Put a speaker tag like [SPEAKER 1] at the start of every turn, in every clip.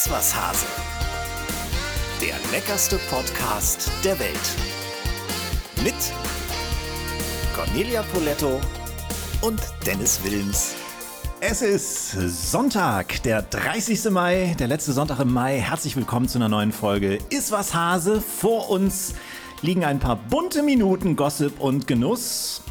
[SPEAKER 1] Ist was Hase. Der leckerste Podcast der Welt. Mit Cornelia Poletto und Dennis Wilms.
[SPEAKER 2] Es ist Sonntag, der 30. Mai, der letzte Sonntag im Mai. Herzlich willkommen zu einer neuen Folge Ist was Hase. Vor uns liegen ein paar bunte Minuten Gossip und Genuss.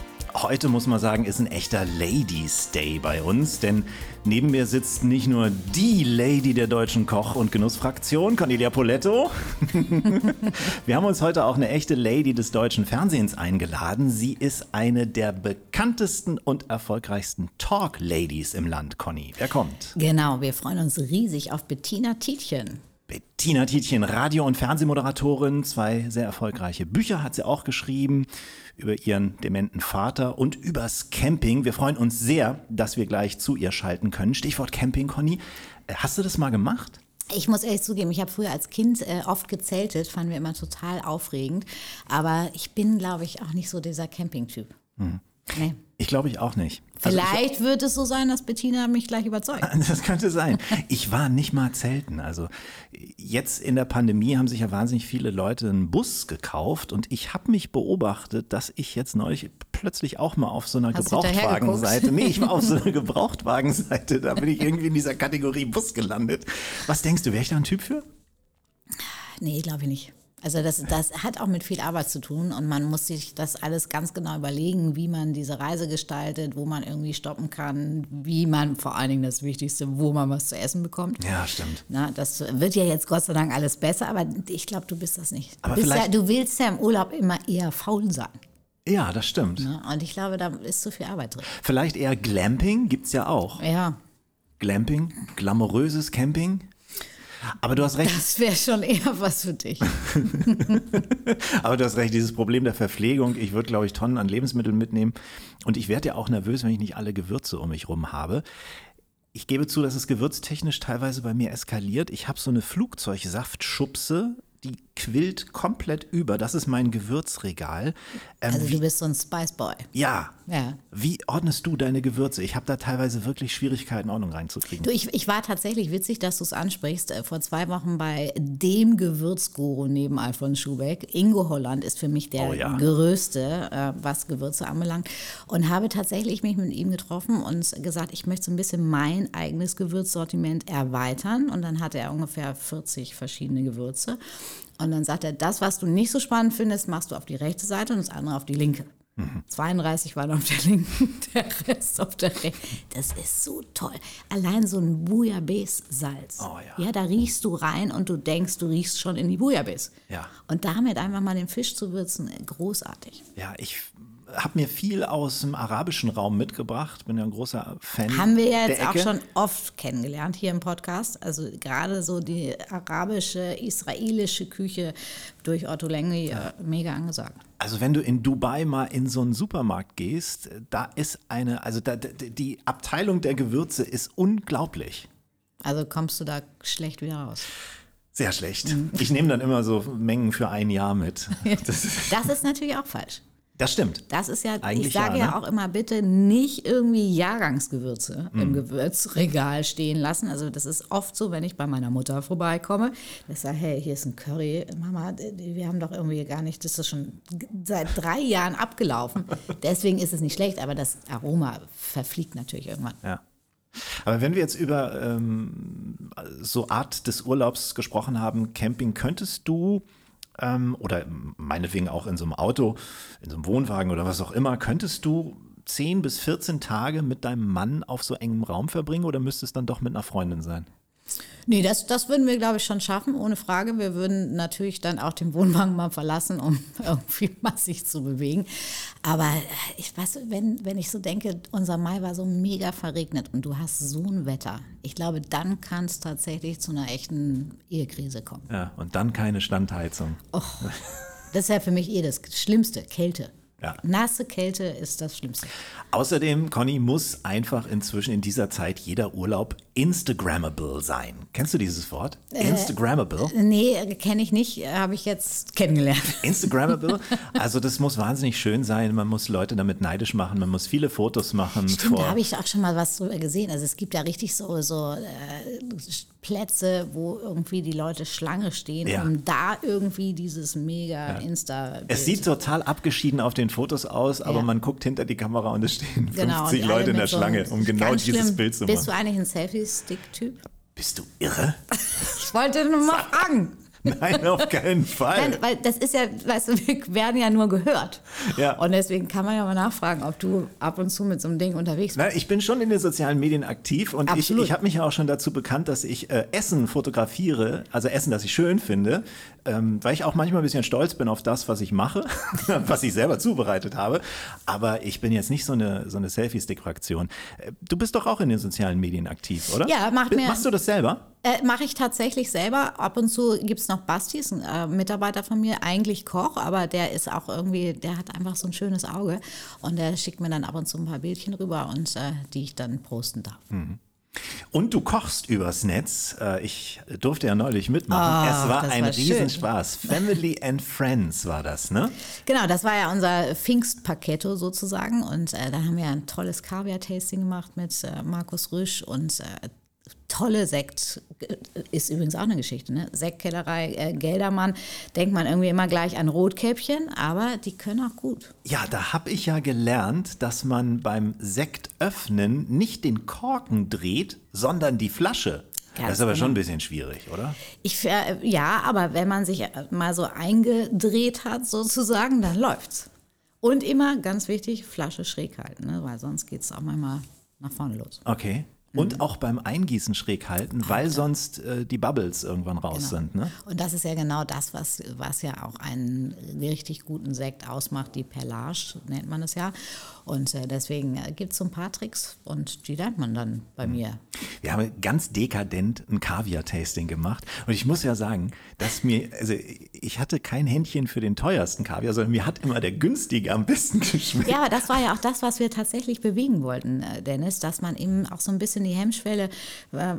[SPEAKER 2] Heute muss man sagen, ist ein echter Ladies Day bei uns, denn neben mir sitzt nicht nur die Lady der deutschen Koch- und Genussfraktion, Cornelia Poletto. Wir haben uns heute auch eine echte Lady des deutschen Fernsehens eingeladen. Sie ist eine der bekanntesten und erfolgreichsten Talk-Ladies im Land, Conny. Wer kommt?
[SPEAKER 3] Genau, wir freuen uns riesig auf Bettina Tietjen.
[SPEAKER 2] Bettina Tietjen, Radio- und Fernsehmoderatorin, zwei sehr erfolgreiche Bücher hat sie auch geschrieben über ihren dementen Vater und übers Camping. Wir freuen uns sehr, dass wir gleich zu ihr schalten können. Stichwort Camping, Conny. Äh, hast du das mal gemacht?
[SPEAKER 3] Ich muss ehrlich zugeben, ich habe früher als Kind äh, oft gezeltet, fanden wir immer total aufregend. Aber ich bin, glaube ich, auch nicht so dieser Camping-Typ.
[SPEAKER 2] Hm. Nee. Ich glaube ich auch nicht.
[SPEAKER 3] Also Vielleicht ich, wird es so sein, dass Bettina mich gleich überzeugt.
[SPEAKER 2] Das könnte sein. Ich war nicht mal zelten. Also jetzt in der Pandemie haben sich ja wahnsinnig viele Leute einen Bus gekauft und ich habe mich beobachtet, dass ich jetzt neulich plötzlich auch mal auf so einer Hast Gebrauchtwagenseite, nee, ich war auf so einer Gebrauchtwagenseite, da bin ich irgendwie in dieser Kategorie Bus gelandet. Was denkst du, wäre ich da ein Typ für?
[SPEAKER 3] Nee, glaube ich nicht. Also das, das hat auch mit viel Arbeit zu tun und man muss sich das alles ganz genau überlegen, wie man diese Reise gestaltet, wo man irgendwie stoppen kann, wie man vor allen Dingen das Wichtigste, wo man was zu essen bekommt.
[SPEAKER 2] Ja, stimmt.
[SPEAKER 3] Na, das wird ja jetzt Gott sei Dank alles besser, aber ich glaube, du bist das nicht.
[SPEAKER 2] Aber
[SPEAKER 3] du,
[SPEAKER 2] vielleicht
[SPEAKER 3] ja, du willst ja im Urlaub immer eher faul sein.
[SPEAKER 2] Ja, das stimmt.
[SPEAKER 3] Na, und ich glaube, da ist zu viel Arbeit drin.
[SPEAKER 2] Vielleicht eher Glamping gibt es ja auch.
[SPEAKER 3] Ja.
[SPEAKER 2] Glamping, glamouröses Camping. Aber du hast recht.
[SPEAKER 3] Das wäre schon eher was für dich.
[SPEAKER 2] Aber du hast recht, dieses Problem der Verpflegung. Ich würde, glaube ich, Tonnen an Lebensmitteln mitnehmen. Und ich werde ja auch nervös, wenn ich nicht alle Gewürze um mich rum habe. Ich gebe zu, dass es gewürztechnisch teilweise bei mir eskaliert. Ich habe so eine Flugzeugsaftschubse die quillt komplett über. Das ist mein Gewürzregal.
[SPEAKER 3] Ähm, also du bist so ein Spice Boy.
[SPEAKER 2] Ja.
[SPEAKER 3] ja.
[SPEAKER 2] Wie ordnest du deine Gewürze? Ich habe da teilweise wirklich Schwierigkeiten, Ordnung reinzukriegen.
[SPEAKER 3] Du, ich, ich war tatsächlich witzig, dass du es ansprichst. Äh, vor zwei Wochen bei dem Gewürzguru neben Alfons Schubeck. Ingo Holland ist für mich der oh, ja. größte, äh, was Gewürze anbelangt. Und habe tatsächlich mich mit ihm getroffen und gesagt, ich möchte so ein bisschen mein eigenes Gewürzsortiment erweitern. Und dann hatte er ungefähr 40 verschiedene Gewürze. Und dann sagt er, das, was du nicht so spannend findest, machst du auf die rechte Seite und das andere auf die linke. Mhm. 32 waren auf der linken, der Rest auf der rechten. Das ist so toll. Allein so ein Bouillabaisse-Salz.
[SPEAKER 2] Oh, ja.
[SPEAKER 3] ja, da riechst du rein und du denkst, du riechst schon in die Bouillabaisse.
[SPEAKER 2] Ja.
[SPEAKER 3] Und damit einfach mal den Fisch zu würzen, großartig.
[SPEAKER 2] Ja, ich habe mir viel aus dem arabischen Raum mitgebracht. Bin ja ein großer Fan.
[SPEAKER 3] Haben wir ja jetzt auch schon oft kennengelernt hier im Podcast. Also gerade so die arabische, israelische Küche durch Otto Lengi ja. Äh, mega angesagt.
[SPEAKER 2] Also wenn du in Dubai mal in so einen Supermarkt gehst, da ist eine, also da, die Abteilung der Gewürze ist unglaublich.
[SPEAKER 3] Also kommst du da schlecht wieder raus.
[SPEAKER 2] Sehr schlecht. Mhm. Ich nehme dann immer so Mengen für ein Jahr mit.
[SPEAKER 3] Das, das ist natürlich auch falsch.
[SPEAKER 2] Das stimmt.
[SPEAKER 3] Das ist ja, Eigentlich ich sage ja, ne? ja, auch immer bitte nicht irgendwie Jahrgangsgewürze mm. im Gewürzregal stehen lassen. Also das ist oft so, wenn ich bei meiner Mutter vorbeikomme, ich sage, hey, hier ist ein Curry, Mama, wir haben doch irgendwie gar nicht, das ist schon seit drei Jahren abgelaufen. Deswegen ist es nicht schlecht, aber das Aroma verfliegt natürlich irgendwann.
[SPEAKER 2] Ja. Aber wenn wir jetzt über ähm, so Art des Urlaubs gesprochen haben, Camping, könntest du ähm, oder meinetwegen auch in so einem Auto, in so einem Wohnwagen oder was auch immer, könntest du 10 bis 14 Tage mit deinem Mann auf so engem Raum verbringen oder müsste es dann doch mit einer Freundin sein?
[SPEAKER 3] Nee, das, das würden wir, glaube ich, schon schaffen, ohne Frage. Wir würden natürlich dann auch den Wohnwagen mal verlassen, um irgendwie massig zu bewegen. Aber äh, ich weiß, wenn, wenn ich so denke, unser Mai war so mega verregnet und du hast so ein Wetter. Ich glaube, dann kann es tatsächlich zu einer echten Ehekrise kommen.
[SPEAKER 2] Ja, und dann keine Standheizung.
[SPEAKER 3] Och, das ist ja für mich eh das Schlimmste, Kälte. Ja. Nasse Kälte ist das Schlimmste.
[SPEAKER 2] Außerdem, Conny, muss einfach inzwischen in dieser Zeit jeder Urlaub Instagrammable sein. Kennst du dieses Wort? Äh, Instagrammable?
[SPEAKER 3] Nee, kenne ich nicht, habe ich jetzt kennengelernt.
[SPEAKER 2] Instagrammable? Also das muss wahnsinnig schön sein. Man muss Leute damit neidisch machen, man muss viele Fotos machen.
[SPEAKER 3] Stimmt, da habe ich auch schon mal was drüber gesehen. Also es gibt ja richtig so, so äh, Plätze, wo irgendwie die Leute Schlange stehen, ja. um da irgendwie dieses mega ja. Insta.
[SPEAKER 2] Es sieht total abgeschieden auf den Fotos aus, aber ja. man guckt hinter die Kamera und es stehen genau, 50 Leute in der so Schlange, um genau dieses schlimm. Bild zu machen.
[SPEAKER 3] Bist du eigentlich ein Selfie-Stick-Typ?
[SPEAKER 2] Bist du irre?
[SPEAKER 3] ich wollte nur mal fragen.
[SPEAKER 2] Nein, auf keinen Fall. Nein,
[SPEAKER 3] weil das ist ja, weißt du, wir werden ja nur gehört. Ja. Und deswegen kann man ja mal nachfragen, ob du ab und zu mit so einem Ding unterwegs bist.
[SPEAKER 2] Na, ich bin schon in den sozialen Medien aktiv und Absolut. ich, ich habe mich ja auch schon dazu bekannt, dass ich äh, Essen fotografiere, also Essen, das ich schön finde, ähm, weil ich auch manchmal ein bisschen stolz bin auf das, was ich mache, was ich selber zubereitet habe. Aber ich bin jetzt nicht so eine, so eine Selfie-Stick-Fraktion. Äh, du bist doch auch in den sozialen Medien aktiv, oder?
[SPEAKER 3] Ja, mach mir.
[SPEAKER 2] Machst du das selber?
[SPEAKER 3] Äh, Mache ich tatsächlich selber. Ab und zu gibt es noch Bastis, ein äh, Mitarbeiter von mir, eigentlich Koch, aber der ist auch irgendwie, der hat einfach so ein schönes Auge und der schickt mir dann ab und zu ein paar Bildchen rüber und äh, die ich dann posten darf. Mhm.
[SPEAKER 2] Und du kochst übers Netz. Äh, ich durfte ja neulich mitmachen. Oh, es war ein war Riesenspaß. Family and Friends war das, ne?
[SPEAKER 3] Genau, das war ja unser Pfingstpaketto sozusagen. Und äh, da haben wir ein tolles Kaviar-Tasting gemacht mit äh, Markus Rüsch und äh, tolle Sekt, ist übrigens auch eine Geschichte, ne? Sektkellerei, äh, Geldermann, denkt man irgendwie immer gleich an Rotkäppchen, aber die können auch gut.
[SPEAKER 2] Ja, da habe ich ja gelernt, dass man beim Sektöffnen nicht den Korken dreht, sondern die Flasche. Ganz das ist aber genau. schon ein bisschen schwierig, oder?
[SPEAKER 3] Ich, äh, ja, aber wenn man sich mal so eingedreht hat, sozusagen, dann läuft's. Und immer, ganz wichtig, Flasche schräg halten, ne? weil sonst geht es auch manchmal nach vorne los.
[SPEAKER 2] Okay. Und mhm. auch beim Eingießen schräg halten, weil Alter. sonst äh, die Bubbles irgendwann raus genau. sind. Ne?
[SPEAKER 3] Und das ist ja genau das, was, was ja auch einen richtig guten Sekt ausmacht, die Perlage nennt man es ja. Und äh, deswegen äh, gibt es so ein paar Tricks und die lernt man dann bei mhm. mir.
[SPEAKER 2] Wir haben ganz dekadent ein Kaviar-Tasting gemacht. Und ich muss ja sagen, dass mir, also ich hatte kein Händchen für den teuersten Kaviar, sondern mir hat immer der günstige am besten geschmeckt.
[SPEAKER 3] Ja, aber das war ja auch das, was wir tatsächlich bewegen wollten, äh, Dennis, dass man eben auch so ein bisschen die Hemmschwelle, äh,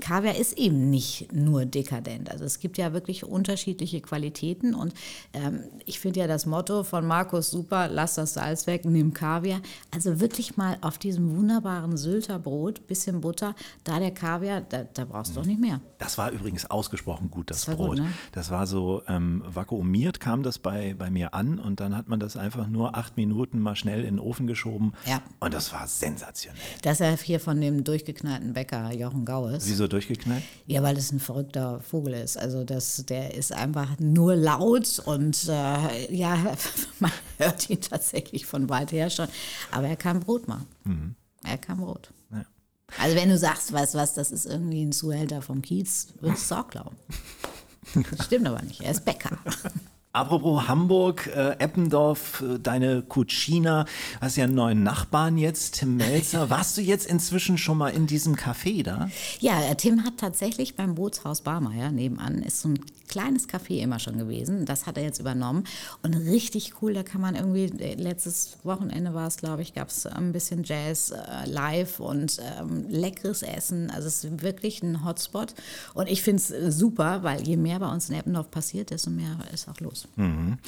[SPEAKER 3] Kaviar ist eben nicht nur dekadent. Also es gibt ja wirklich unterschiedliche Qualitäten und ähm, ich finde ja das Motto von Markus super, lass das Salz weg, nimm Kaviar. Also wirklich mal auf diesem wunderbaren Sylter Brot, bisschen Butter, da der Kaviar, da, da brauchst du doch nicht mehr.
[SPEAKER 2] Das war übrigens ausgesprochen gut, das, das Brot. Gut, ne? Das war so ähm, vakuumiert, kam das bei, bei mir an und dann hat man das einfach nur acht Minuten mal schnell in den Ofen geschoben. Ja. Und das war sensationell.
[SPEAKER 3] Das ist ja hier von dem durchgeknallten Bäcker Jochen Gaues.
[SPEAKER 2] Wieso durchgeknallt?
[SPEAKER 3] Ja, weil es ein verrückter Vogel ist. Also das, der ist einfach nur laut und äh, ja, man hört ihn tatsächlich von weit her schon. Aber er kann Brot machen. Mhm. Er kann Brot. Ja. Also wenn du sagst, weißt was, das ist irgendwie ein Zuhälter vom Kiez, würdest du es auch glauben. Stimmt aber nicht, er ist Bäcker.
[SPEAKER 2] Apropos Hamburg, äh, Eppendorf, äh, deine Cucina, hast ja einen neuen Nachbarn jetzt, Tim Melzer. Warst du jetzt inzwischen schon mal in diesem Café da?
[SPEAKER 3] Ja, äh, Tim hat tatsächlich beim Bootshaus Barmeier nebenan, ist so ein kleines Café immer schon gewesen. Das hat er jetzt übernommen und richtig cool, da kann man irgendwie, äh, letztes Wochenende war es, glaube ich, gab es ein bisschen Jazz äh, live und ähm, leckeres Essen. Also es ist wirklich ein Hotspot und ich finde es super, weil je mehr bei uns in Eppendorf passiert, desto mehr ist auch los. Genuss.
[SPEAKER 2] Mhm.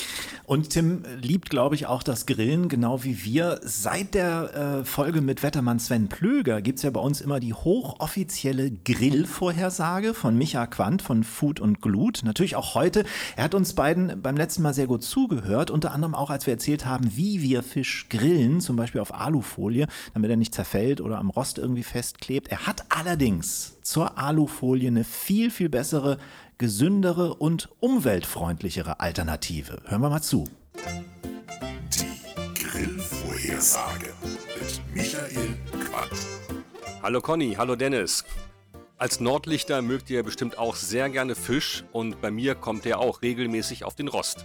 [SPEAKER 2] Und Tim liebt, glaube ich, auch das Grillen, genau wie wir. Seit der äh, Folge mit Wettermann Sven Plöger gibt es ja bei uns immer die hochoffizielle Grillvorhersage von Micha Quandt von Food und Glut. Natürlich auch heute. Er hat uns beiden beim letzten Mal sehr gut zugehört, unter anderem auch, als wir erzählt haben, wie wir Fisch grillen, zum Beispiel auf Alufolie, damit er nicht zerfällt oder am Rost irgendwie festklebt. Er hat allerdings zur Alufolie eine viel, viel bessere gesündere und umweltfreundlichere Alternative. Hören wir mal zu.
[SPEAKER 1] Die Grillvorhersage mit Michael Quandt.
[SPEAKER 4] Hallo Conny, hallo Dennis. Als Nordlichter mögt ihr bestimmt auch sehr gerne Fisch und bei mir kommt er auch regelmäßig auf den Rost.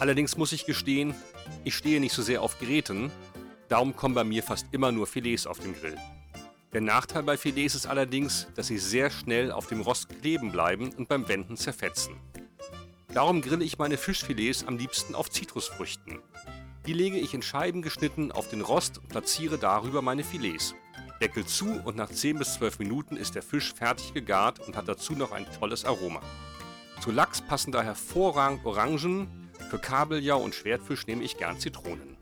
[SPEAKER 4] Allerdings muss ich gestehen, ich stehe nicht so sehr auf Gräten, darum kommen bei mir fast immer nur Filets auf den Grill. Der Nachteil bei Filets ist allerdings, dass sie sehr schnell auf dem Rost kleben bleiben und beim Wenden zerfetzen. Darum grille ich meine Fischfilets am liebsten auf Zitrusfrüchten. Die lege ich in Scheiben geschnitten auf den Rost und platziere darüber meine Filets. Deckel zu und nach 10 bis 12 Minuten ist der Fisch fertig gegart und hat dazu noch ein tolles Aroma. Zu Lachs passen da hervorragend Orangen, für Kabeljau und Schwertfisch nehme ich gern Zitronen.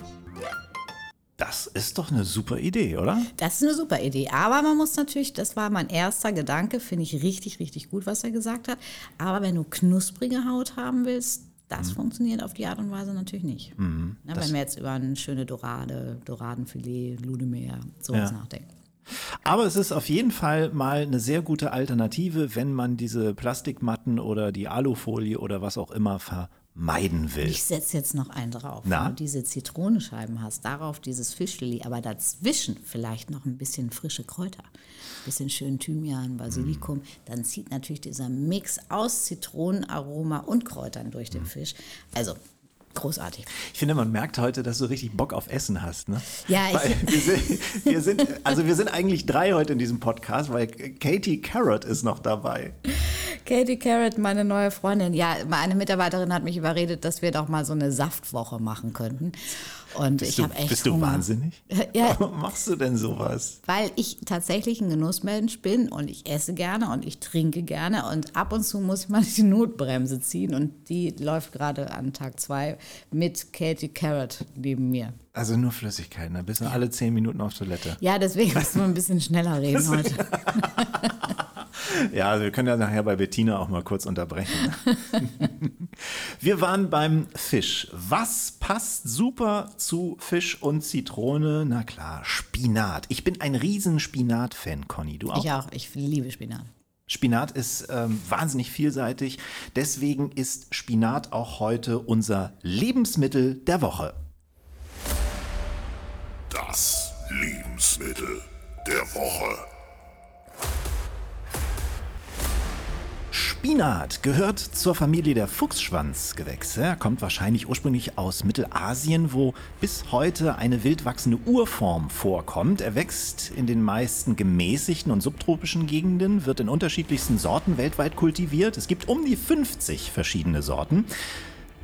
[SPEAKER 2] Das ist doch eine super Idee, oder?
[SPEAKER 3] Das ist eine super Idee. Aber man muss natürlich, das war mein erster Gedanke, finde ich richtig, richtig gut, was er gesagt hat. Aber wenn du knusprige Haut haben willst, das mhm. funktioniert auf die Art und Weise natürlich nicht. Mhm, Na, wenn wir jetzt über eine schöne Dorade, Doradenfilet, Ludemeer, sowas ja. nachdenken.
[SPEAKER 2] Aber es ist auf jeden Fall mal eine sehr gute Alternative, wenn man diese Plastikmatten oder die Alufolie oder was auch immer vermeiden will.
[SPEAKER 3] Ich setze jetzt noch einen drauf. Na? Wenn du diese Zitronenscheiben hast, darauf dieses Fischfilet, aber dazwischen vielleicht noch ein bisschen frische Kräuter, ein bisschen schön Thymian, Basilikum, mm. dann zieht natürlich dieser Mix aus Zitronenaroma und Kräutern durch den mm. Fisch. Also Großartig.
[SPEAKER 2] Ich finde, man merkt heute, dass du richtig Bock auf Essen hast. Ne?
[SPEAKER 3] Ja,
[SPEAKER 2] ich wir sind, wir sind, also wir sind eigentlich drei heute in diesem Podcast, weil Katie Carrot ist noch dabei.
[SPEAKER 3] Katie Carrot, meine neue Freundin. Ja, meine Mitarbeiterin hat mich überredet, dass wir doch mal so eine Saftwoche machen könnten. Und bist ich habe echt.
[SPEAKER 2] Bist du
[SPEAKER 3] Hunger.
[SPEAKER 2] wahnsinnig?
[SPEAKER 3] Ja.
[SPEAKER 2] Warum machst du denn sowas?
[SPEAKER 3] Weil ich tatsächlich ein Genussmensch bin und ich esse gerne und ich trinke gerne und ab und zu muss ich mal die Notbremse ziehen und die läuft gerade an Tag zwei mit Katie Carrot neben mir.
[SPEAKER 2] Also nur Flüssigkeiten, da bist du alle zehn Minuten auf Toilette.
[SPEAKER 3] Ja, deswegen müssen wir ein bisschen schneller reden heute.
[SPEAKER 2] Ja, also wir können ja nachher bei Bettina auch mal kurz unterbrechen. wir waren beim Fisch. Was passt super zu Fisch und Zitrone? Na klar, Spinat. Ich bin ein riesen Spinat-Fan, Conny. Du auch?
[SPEAKER 3] Ich auch. Ich liebe Spinat.
[SPEAKER 2] Spinat ist ähm, wahnsinnig vielseitig. Deswegen ist Spinat auch heute unser Lebensmittel der Woche.
[SPEAKER 5] Das Lebensmittel der Woche.
[SPEAKER 2] Spinat gehört zur Familie der Fuchsschwanzgewächse. Er kommt wahrscheinlich ursprünglich aus Mittelasien, wo bis heute eine wild wachsende Urform vorkommt. Er wächst in den meisten gemäßigten und subtropischen Gegenden, wird in unterschiedlichsten Sorten weltweit kultiviert. Es gibt um die 50 verschiedene Sorten.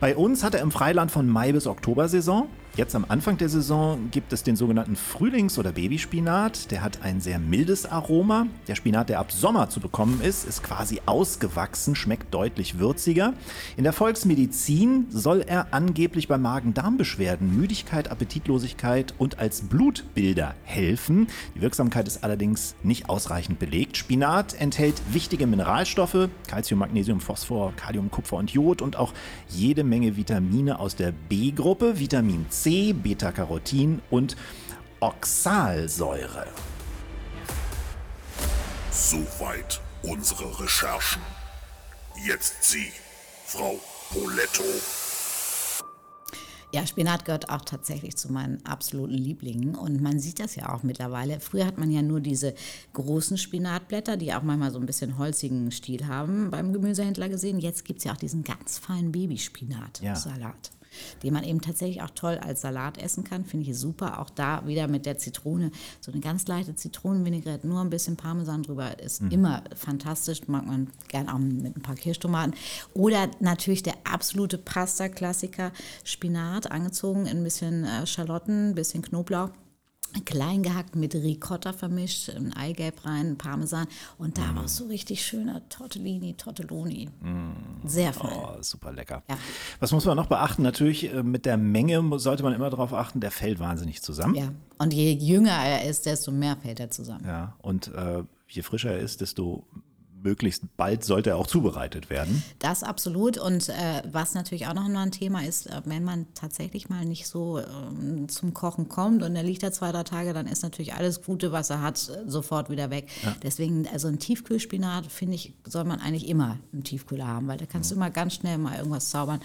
[SPEAKER 2] Bei uns hat er im Freiland von Mai bis Oktober Saison. Jetzt am Anfang der Saison gibt es den sogenannten Frühlings- oder Babyspinat. Der hat ein sehr mildes Aroma. Der Spinat, der ab Sommer zu bekommen ist, ist quasi ausgewachsen, schmeckt deutlich würziger. In der Volksmedizin soll er angeblich bei Magen-Darm-Beschwerden, Müdigkeit, Appetitlosigkeit und als Blutbilder helfen. Die Wirksamkeit ist allerdings nicht ausreichend belegt. Spinat enthält wichtige Mineralstoffe, Calcium, Magnesium, Phosphor, Kalium, Kupfer und Jod und auch jede Menge Vitamine aus der B-Gruppe, Vitamin C C, Beta-Carotin und Oxalsäure.
[SPEAKER 5] Soweit unsere Recherchen. Jetzt Sie, Frau Poletto.
[SPEAKER 3] Ja, Spinat gehört auch tatsächlich zu meinen absoluten Lieblingen und man sieht das ja auch mittlerweile. Früher hat man ja nur diese großen Spinatblätter, die auch manchmal so ein bisschen holzigen Stil haben beim Gemüsehändler gesehen. Jetzt gibt es ja auch diesen ganz feinen Babyspinat-Salat. Ja den man eben tatsächlich auch toll als Salat essen kann. Finde ich super. Auch da wieder mit der Zitrone. So eine ganz leichte Zitronenvinaigrette, nur ein bisschen Parmesan drüber, ist mhm. immer fantastisch. Mag man gern auch mit ein paar Kirschtomaten. Oder natürlich der absolute Pasta-Klassiker, Spinat, angezogen in ein bisschen äh, Schalotten, ein bisschen Knoblauch klein gehackt mit Ricotta vermischt, ein Eigelb rein, Parmesan und da mm. auch so richtig schöner Tortellini, Tortelloni. Mm. Sehr fein.
[SPEAKER 2] Oh, super lecker. Ja. Was muss man noch beachten? Natürlich äh, mit der Menge sollte man immer darauf achten, der fällt wahnsinnig zusammen.
[SPEAKER 3] Ja, und je jünger er ist, desto mehr fällt er zusammen.
[SPEAKER 2] Ja, und äh, je frischer er ist, desto möglichst bald sollte er auch zubereitet werden.
[SPEAKER 3] Das absolut. Und äh, was natürlich auch noch ein Thema ist, äh, wenn man tatsächlich mal nicht so äh, zum Kochen kommt und er liegt da zwei, drei Tage, dann ist natürlich alles Gute, was er hat, äh, sofort wieder weg. Ja. Deswegen, also ein Tiefkühlspinat, finde ich, soll man eigentlich immer im Tiefkühler haben, weil da kannst du immer ganz schnell mal irgendwas zaubern.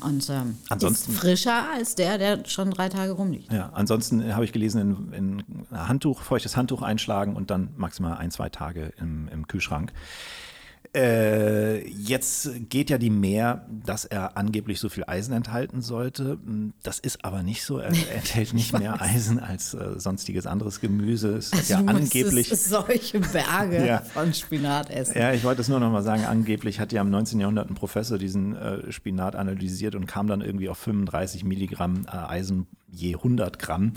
[SPEAKER 3] Und ähm, ansonsten, ist frischer als der, der schon drei Tage rumliegt.
[SPEAKER 2] Ja, ansonsten habe ich gelesen, in, in Handtuch, feuchtes Handtuch einschlagen und dann maximal ein, zwei Tage im, im Kühlschrank. Äh, jetzt geht ja die Mehr, dass er angeblich so viel Eisen enthalten sollte. Das ist aber nicht so. Er enthält nicht mehr Eisen als äh, sonstiges anderes Gemüse. Es also
[SPEAKER 3] ja angeblich solche Berge ja. von Spinat essen.
[SPEAKER 2] Ja, ich wollte es nur noch mal sagen. Angeblich hat ja im 19. Jahrhundert ein Professor diesen äh, Spinat analysiert und kam dann irgendwie auf 35 Milligramm äh, Eisen je 100 Gramm.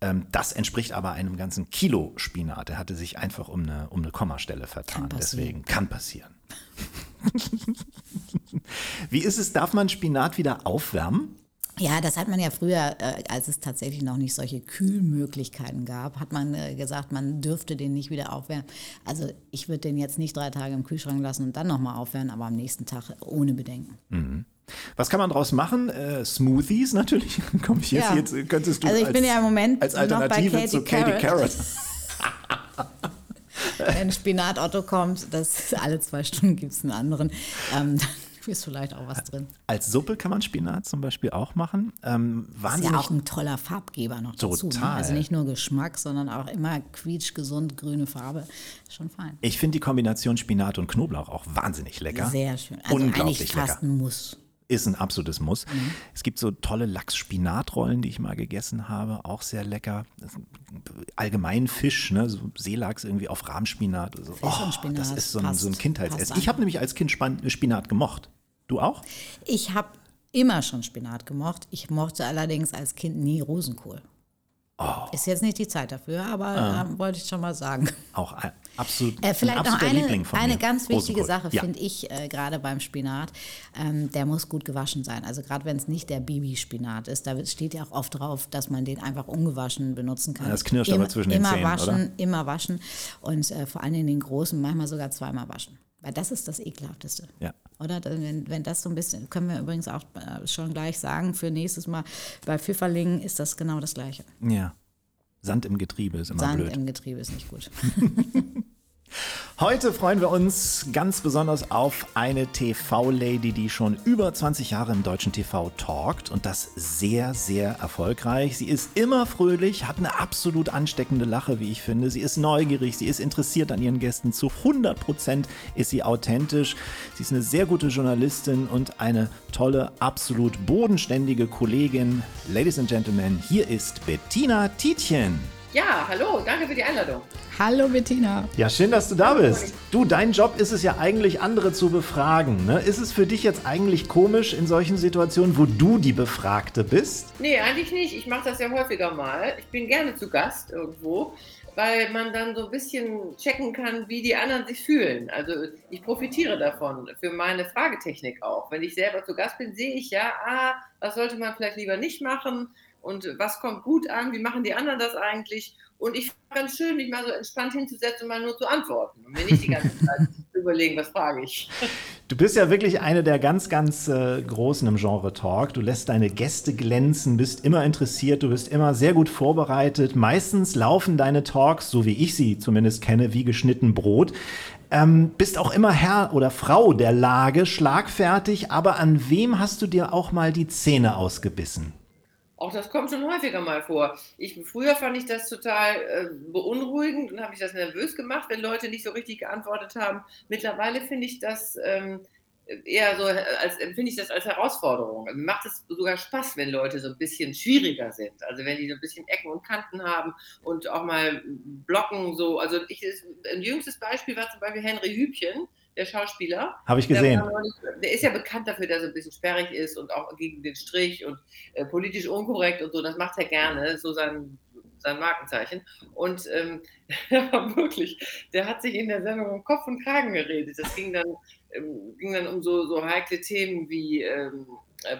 [SPEAKER 2] Ähm, das entspricht aber einem ganzen Kilo Spinat. Er hatte sich einfach um eine, um eine Kommastelle vertan. Kann Deswegen kann passieren. Wie ist es, darf man Spinat wieder aufwärmen?
[SPEAKER 3] Ja, das hat man ja früher, äh, als es tatsächlich noch nicht solche Kühlmöglichkeiten gab, hat man äh, gesagt, man dürfte den nicht wieder aufwärmen. Also ich würde den jetzt nicht drei Tage im Kühlschrank lassen und dann nochmal aufwärmen, aber am nächsten Tag ohne Bedenken.
[SPEAKER 2] Mhm. Was kann man daraus machen? Äh, Smoothies natürlich. Komm ich jetzt, ja. jetzt könntest du
[SPEAKER 3] Also ich
[SPEAKER 2] als,
[SPEAKER 3] bin ja im Moment
[SPEAKER 2] als Alternative
[SPEAKER 3] noch bei Katie
[SPEAKER 2] zu Katie Carrot.
[SPEAKER 3] Wenn Spinat-Otto kommt, das alle zwei Stunden gibt es einen anderen. Ähm, ist vielleicht auch was drin.
[SPEAKER 2] Als Suppe kann man Spinat zum Beispiel auch machen. Ähm,
[SPEAKER 3] wahnsinnig ist ja auch ein toller Farbgeber noch dazu. Ne? Total. Also nicht nur Geschmack, sondern auch immer quietschgesund grüne Farbe. Schon fein.
[SPEAKER 2] Ich finde die Kombination Spinat und Knoblauch auch wahnsinnig lecker.
[SPEAKER 3] Sehr schön. Also Unglaublich eigentlich fast lecker. ein Muss
[SPEAKER 2] ist ein absolutes Muss. Mhm. Es gibt so tolle Lachs-Spinatrollen, die ich mal gegessen habe, auch sehr lecker. Allgemein Fisch, ne? so Seelachs irgendwie auf Rahmspinat. So. Oh, das ist so ein, so ein Kindheitsessen. Ich habe nämlich als Kind Spinat gemocht. Du auch?
[SPEAKER 3] Ich habe immer schon Spinat gemocht. Ich mochte allerdings als Kind nie Rosenkohl. Oh. Ist jetzt nicht die Zeit dafür, aber ah. äh, wollte ich schon mal sagen.
[SPEAKER 2] Auch ein, absolut.
[SPEAKER 3] Äh, vielleicht ein noch eine, Liebling von eine ganz wichtige Rosenkohl. Sache ja. finde ich äh, gerade beim Spinat. Ähm, der muss gut gewaschen sein. Also gerade wenn es nicht der Bibi-Spinat ist, da steht ja auch oft drauf, dass man den einfach ungewaschen benutzen kann.
[SPEAKER 2] Das knirscht Im, aber zwischen den
[SPEAKER 3] Zähnen,
[SPEAKER 2] waschen,
[SPEAKER 3] oder? Immer waschen und äh, vor allem in den großen manchmal sogar zweimal waschen. Weil das ist das Ekelhafteste.
[SPEAKER 2] Ja.
[SPEAKER 3] Oder wenn, wenn das so ein bisschen, können wir übrigens auch äh, schon gleich sagen, für nächstes Mal bei Pfifferlingen ist das genau das Gleiche.
[SPEAKER 2] Ja. Sand im Getriebe ist immer
[SPEAKER 3] Sand
[SPEAKER 2] blöd.
[SPEAKER 3] Sand im Getriebe ist nicht gut.
[SPEAKER 2] Heute freuen wir uns ganz besonders auf eine TV-Lady, die schon über 20 Jahre im deutschen TV talkt und das sehr, sehr erfolgreich. Sie ist immer fröhlich, hat eine absolut ansteckende Lache, wie ich finde. Sie ist neugierig, sie ist interessiert an ihren Gästen. Zu 100 Prozent ist sie authentisch. Sie ist eine sehr gute Journalistin und eine tolle, absolut bodenständige Kollegin. Ladies and Gentlemen, hier ist Bettina Tietjen.
[SPEAKER 6] Ja, hallo, danke für die Einladung.
[SPEAKER 3] Hallo Bettina.
[SPEAKER 2] Ja, schön, dass du da bist. Du, dein Job ist es ja eigentlich, andere zu befragen. Ne? Ist es für dich jetzt eigentlich komisch in solchen Situationen, wo du die Befragte bist?
[SPEAKER 6] Nee, eigentlich nicht. Ich mache das ja häufiger mal. Ich bin gerne zu Gast irgendwo, weil man dann so ein bisschen checken kann, wie die anderen sich fühlen. Also ich profitiere davon, für meine Fragetechnik auch. Wenn ich selber zu Gast bin, sehe ich ja, ah, was sollte man vielleicht lieber nicht machen und was kommt gut an, wie machen die anderen das eigentlich. Und ich fand ganz schön, mich mal so entspannt hinzusetzen und mal nur zu antworten und mir nicht die ganze Zeit zu überlegen, was frage ich.
[SPEAKER 2] Du bist ja wirklich eine der ganz, ganz äh, Großen im Genre Talk. Du lässt deine Gäste glänzen, bist immer interessiert, du bist immer sehr gut vorbereitet. Meistens laufen deine Talks, so wie ich sie zumindest kenne, wie geschnitten Brot. Ähm, bist auch immer Herr oder Frau der Lage, schlagfertig, aber an wem hast du dir auch mal die Zähne ausgebissen?
[SPEAKER 6] Auch das kommt schon häufiger mal vor. Ich, früher fand ich das total äh, beunruhigend und habe ich das nervös gemacht, wenn Leute nicht so richtig geantwortet haben. Mittlerweile finde ich das ähm, eher so, als empfinde ich das als Herausforderung. Mir macht es sogar Spaß, wenn Leute so ein bisschen schwieriger sind. Also wenn die so ein bisschen Ecken und Kanten haben und auch mal blocken so. Also ich, ein jüngstes Beispiel war zum Beispiel Henry Hübchen der Schauspieler.
[SPEAKER 2] Habe ich gesehen.
[SPEAKER 6] Der, der, ist ja bekannt dafür, dass er ein bisschen sperrig ist und auch gegen den Strich und äh, politisch unkorrekt und so. Das macht er gerne, so sein, sein Markenzeichen. Und ähm, wirklich, der hat sich in der Sendung um Kopf und Kragen geredet. Das ging dann, ähm, ging dann um so, so heikle Themen wie ähm,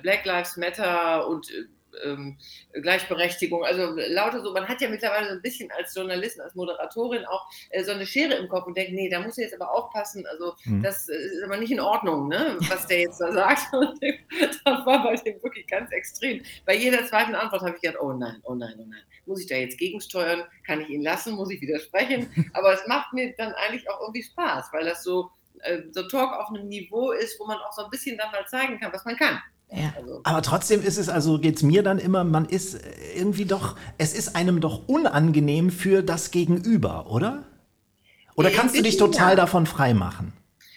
[SPEAKER 6] Black Lives Matter und äh, ähm, Gleichberechtigung, also lauter so, man hat ja mittlerweile so ein bisschen als Journalistin, als Moderatorin auch äh, so eine Schere im Kopf und denkt, nee, da muss ich jetzt aber aufpassen, also mhm. das äh, ist aber nicht in Ordnung, ne, was der jetzt da sagt. das war bei dem wirklich ganz extrem. Bei jeder zweiten Antwort habe ich gedacht, oh nein, oh nein, oh nein, muss ich da jetzt gegensteuern, kann ich ihn lassen, muss ich widersprechen, aber es macht mir dann eigentlich auch irgendwie Spaß, weil das so, äh, so Talk auf einem Niveau ist, wo man auch so ein bisschen dann mal zeigen kann, was man kann.
[SPEAKER 2] Ja. Also. Aber trotzdem ist es, also geht es mir dann immer, man ist irgendwie doch, es ist einem doch unangenehm für das Gegenüber, oder? Oder kannst du dich total ja. davon freimachen?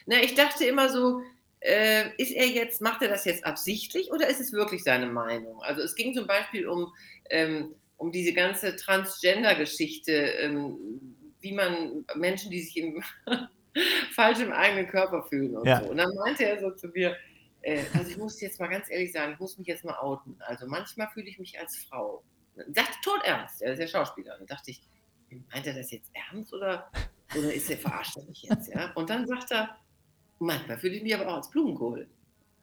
[SPEAKER 6] Na, ich dachte immer so, äh, ist er jetzt, macht er das jetzt absichtlich oder ist es wirklich seine Meinung? Also es ging zum Beispiel um, ähm, um diese ganze Transgender-Geschichte, ähm, wie man Menschen, die sich im falsch im eigenen Körper fühlen und ja. so. Und dann meinte er so zu mir, Äh, also ich muss jetzt mal ganz ehrlich sagen, ich muss mich jetzt mal outen. Also manchmal fühle ich mich als Frau. Dachte tot ernst, er ist ja Schauspieler. Da dachte ich, meint er das jetzt ernst oder, oder ist er verarscht er mich jetzt? Ja? Und dann sagt er, manchmal fühle ich mich aber auch als Blumenkohl.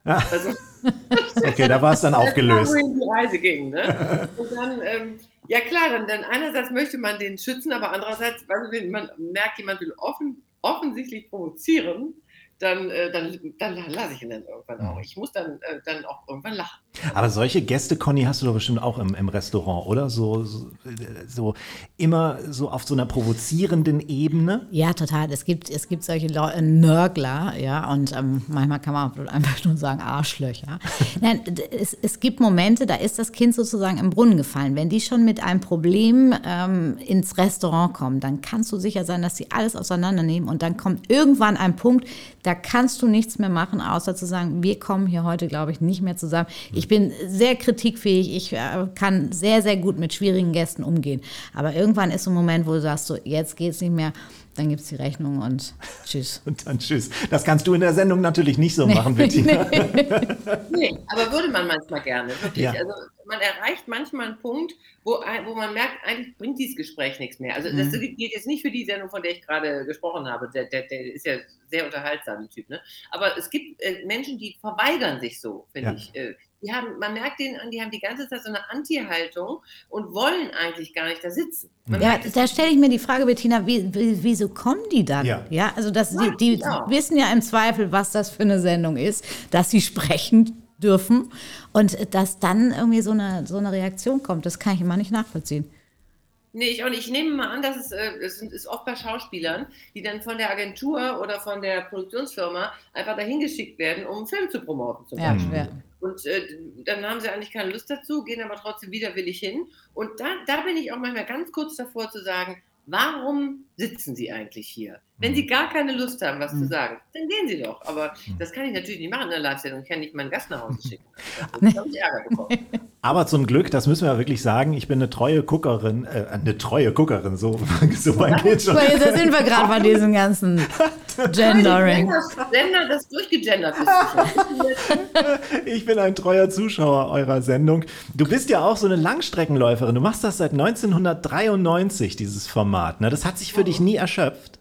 [SPEAKER 2] Ja. Also, okay, da war es dann aufgelöst.
[SPEAKER 6] Wohin die Reise ging. Ne? Und dann, ähm, ja klar, dann, dann einerseits möchte man den schützen, aber andererseits, weil man merkt, jemand will offen, offensichtlich provozieren dann, äh, dann, dann lasse ich ihn dann irgendwann auch. Ich muss dann, äh, dann auch irgendwann lachen.
[SPEAKER 2] Aber solche Gäste, Conny, hast du doch bestimmt auch im, im Restaurant, oder? So, so, so, immer so auf so einer provozierenden Ebene?
[SPEAKER 3] Ja, total. Es gibt, es gibt solche Leute, Nörgler, ja, und ähm, manchmal kann man einfach nur sagen Arschlöcher. Nein, es, es gibt Momente, da ist das Kind sozusagen im Brunnen gefallen. Wenn die schon mit einem Problem ähm, ins Restaurant kommen, dann kannst du sicher sein, dass sie alles auseinandernehmen und dann kommt irgendwann ein Punkt, da kannst du nichts mehr machen, außer zu sagen, wir kommen hier heute, glaube ich, nicht mehr zusammen. Ich bin sehr kritikfähig, ich äh, kann sehr, sehr gut mit schwierigen Gästen umgehen. Aber irgendwann ist so ein Moment, wo du sagst, so, jetzt geht es nicht mehr dann gibt es die Rechnung und tschüss.
[SPEAKER 2] und dann tschüss. Das kannst du in der Sendung natürlich nicht so machen, Bettina.
[SPEAKER 6] nee. nee, aber würde man manchmal gerne, wirklich. Ja. Also man erreicht manchmal einen Punkt, wo, wo man merkt, eigentlich bringt dieses Gespräch nichts mehr. Also das mhm. gilt jetzt nicht für die Sendung, von der ich gerade gesprochen habe. Der, der, der ist ja sehr unterhaltsam, der Typ. Ne? Aber es gibt äh, Menschen, die verweigern sich so, finde ja. ich. Äh, die haben, man merkt denen an, die haben die ganze Zeit so eine Anti-Haltung und wollen eigentlich gar nicht da sitzen. Man
[SPEAKER 3] ja, da stelle ich mir die Frage, Bettina, wie, wie, wieso kommen die dann? Ja, ja also das, ja, die, die ja. wissen ja im Zweifel, was das für eine Sendung ist, dass sie sprechen dürfen und dass dann irgendwie so eine, so eine Reaktion kommt, das kann ich immer nicht nachvollziehen.
[SPEAKER 6] Nee, ich nicht. Ich nehme mal an, dass es, äh, es ist oft bei Schauspielern, die dann von der Agentur oder von der Produktionsfirma einfach dahin geschickt werden, um einen Film zu promoten zum Beispiel. Ja, ja. Und äh, dann haben sie eigentlich keine Lust dazu, gehen aber trotzdem widerwillig hin. Und da, da bin ich auch manchmal ganz kurz davor zu sagen, warum sitzen Sie eigentlich hier? Wenn. Sie gar keine Lust haben, was mhm. zu sagen, dann gehen Sie doch. Aber mhm. das kann ich natürlich nicht machen in der Live-Sendung. Ich kann nicht meinen Gast nach Hause schicken. Da habe ich Ärger
[SPEAKER 2] bekommen. Aber zum Glück, das müssen wir wirklich sagen, ich bin eine treue Guckerin, äh, eine treue Guckerin, so, so weit geht schon.
[SPEAKER 3] Jetzt sind wir gerade bei diesem ganzen Gendering.
[SPEAKER 6] Sender, das durchgegendert
[SPEAKER 2] ist. ich bin ein treuer Zuschauer eurer Sendung. Du bist ja auch so eine Langstreckenläuferin. Du machst das seit 1993, dieses Format. Ne? Das hat sich für dich nie erschöpft.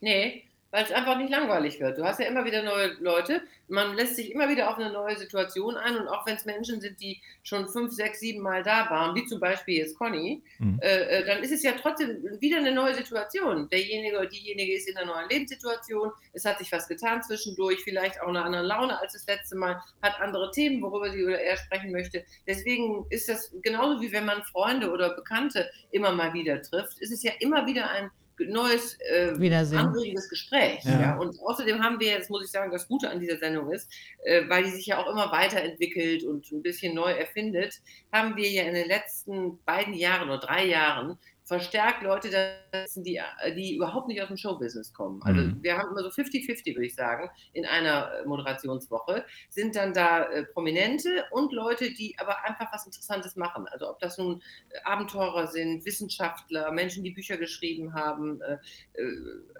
[SPEAKER 6] Nee, weil es einfach nicht langweilig wird. Du hast ja immer wieder neue Leute, man lässt sich immer wieder auf eine neue Situation ein und auch wenn es Menschen sind, die schon fünf, sechs, sieben Mal da waren, wie zum Beispiel jetzt Conny, mhm. äh, äh dann ist es ja trotzdem wieder eine neue Situation. Derjenige oder diejenige ist in einer neuen Lebenssituation, es hat sich was getan zwischendurch, vielleicht auch eine andere Laune als das letzte Mal, hat andere Themen, worüber sie oder er sprechen möchte. Deswegen ist das genauso wie wenn man Freunde oder Bekannte immer mal wieder trifft, ist es ja immer wieder ein neues, äh, anregendes Gespräch. Ja. ja. Und außerdem haben wir jetzt, muss ich sagen, das Gute an dieser Sendung ist, äh, weil die sich ja auch immer weiterentwickelt und ein bisschen neu erfindet, haben wir ja in den letzten beiden Jahren oder drei Jahren verstärkt Leute da sitzen, die, die überhaupt nicht aus dem Showbusiness kommen. Also mhm. wir haben immer so 50-50, würde ich sagen, in einer äh, Moderationswoche. Sind dann da äh, Prominente und Leute, die aber einfach was Interessantes machen. Also ob das nun äh, Abenteurer sind, Wissenschaftler, Menschen, die Bücher geschrieben haben. Äh, äh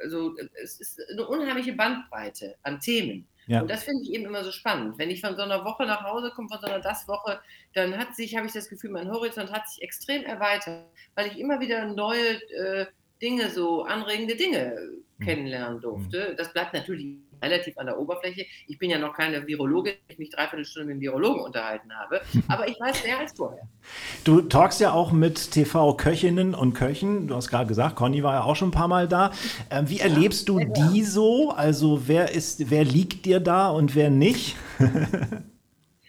[SPEAKER 6] also es ist eine unheimliche Bandbreite an Themen. Ja. Und das finde ich eben immer so spannend. Wenn ich von so einer Woche nach Hause komme, von so einer Das-Woche, dann hat sich, habe ich das Gefühl, mein Horizont hat sich extrem erweitert, weil ich immer wieder neue äh, Dinge, so anregende Dinge mhm. kennenlernen durfte. Das bleibt natürlich relativ an der Oberfläche. Ich bin ja noch keine Virologin, ich mich dreiviertel Stunde mit dem Virologen unterhalten habe, aber ich weiß mehr als vorher.
[SPEAKER 2] Du talkst ja auch mit TV-Köchinnen und Köchen. Du hast gerade gesagt, Conny war ja auch schon ein paar Mal da. Ähm, wie erlebst du die so? Also wer ist, wer liegt dir da und wer nicht?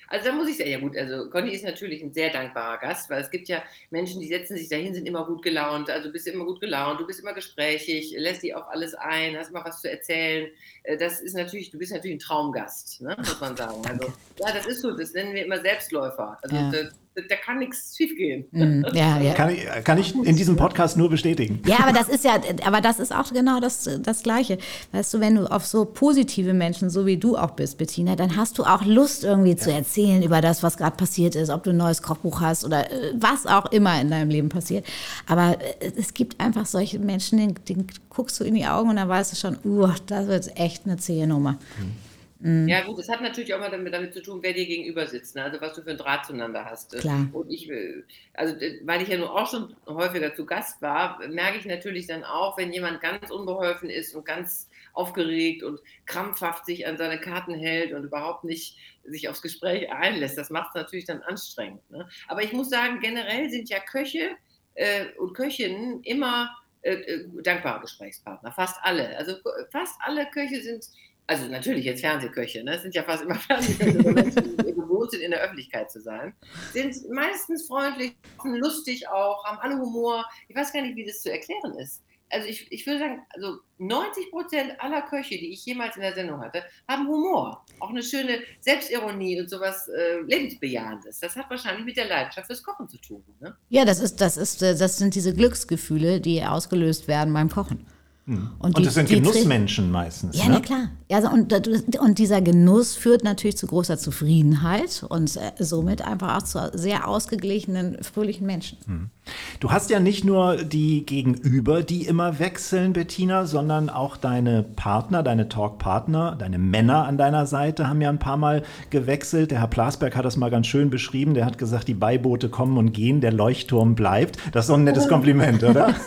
[SPEAKER 6] Also da muss ich sagen, ja gut, also Conny ist natürlich ein sehr dankbarer Gast, weil es gibt ja Menschen, die setzen sich dahin, sind immer gut gelaunt, also bist immer gut gelaunt, du bist immer gesprächig, lässt dich auf alles ein, hast immer was zu erzählen. Äh, das ist natürlich, du bist natürlich ein Traumgast, ne, muss man sagen. Also ja, das ist so, das nennen wir immer Selbstläufer. Also ja. das, da kann nichts schiefgehen. Mm,
[SPEAKER 2] ja, ja. Kann, ich, kann ich in diesem Podcast nur bestätigen.
[SPEAKER 3] Ja, aber das ist ja, aber das ist auch genau das, das Gleiche. Weißt du, wenn du auf so positive Menschen, so wie du auch bist, Bettina, dann hast du auch Lust irgendwie ja. zu erzählen über das, was gerade passiert ist, ob du ein neues Kochbuch hast oder äh, was auch immer in deinem Leben passiert. Aber äh, es gibt einfach solche Menschen, denen, denen guckst du in die Augen und dann weißt du schon, uh, das wird echt eine zähe Nummer. Mhm.
[SPEAKER 6] Mhm. Ja, gut, das hat natürlich auch mal damit, damit, zu tun, wer dir gegenüber sitzt, ne? also was du für ein Draht zueinander hast.
[SPEAKER 3] Klar.
[SPEAKER 6] Und ich, also weil ich ja nur auch schon häufiger zu Gast war, merke ich natürlich dann auch, wenn jemand ganz unbeholfen ist und ganz aufgeregt und krampfhaft sich an seine Karten hält und überhaupt nicht sich aufs Gespräch einlässt. Das macht es natürlich dann anstrengend. Ne? Aber ich muss sagen, generell sind ja Köche äh, und Köchinnen immer äh, äh dankbare Gesprächspartner, fast alle. Also fast alle Köche sind also natürlich jetzt Fernsehköche, ne? sind ja fast immer Fernsehköche, die gewohnt sind, in der Öffentlichkeit zu sein, sind meistens freundlich, lustig auch, haben alle Humor. Ich weiß gar nicht, wie das zu erklären ist also ich, ich würde sagen, also 90 Prozent aller Köche, die ich jemals in der Sendung hatte, haben Humor. Auch eine schöne Selbstironie und sowas äh, Lebensbejahendes. Das hat wahrscheinlich mit der Leidenschaft fürs Kochen zu tun. Ne?
[SPEAKER 3] Ja, das ist, das ist, äh, das sind diese Glücksgefühle, die ausgelöst werden beim Kochen.
[SPEAKER 2] Hm. Und, und das sind Genussmenschen meistens.
[SPEAKER 3] Ja,
[SPEAKER 2] ne?
[SPEAKER 3] na klar. Also und, und dieser Genuss führt natürlich zu großer Zufriedenheit und äh, somit einfach auch zu sehr ausgeglichenen, fröhlichen Menschen. Hm.
[SPEAKER 2] Du hast ja nicht nur die Gegenüber, die immer wechseln, Bettina, sondern auch deine Partner, deine Talkpartner, deine Männer an deiner Seite haben ja ein paar Mal gewechselt. Der Herr Plasberg hat das mal ganz schön beschrieben. Der hat gesagt, die Beiboote kommen und gehen, der Leuchtturm bleibt. Das ist doch ein nettes Kompliment, oder?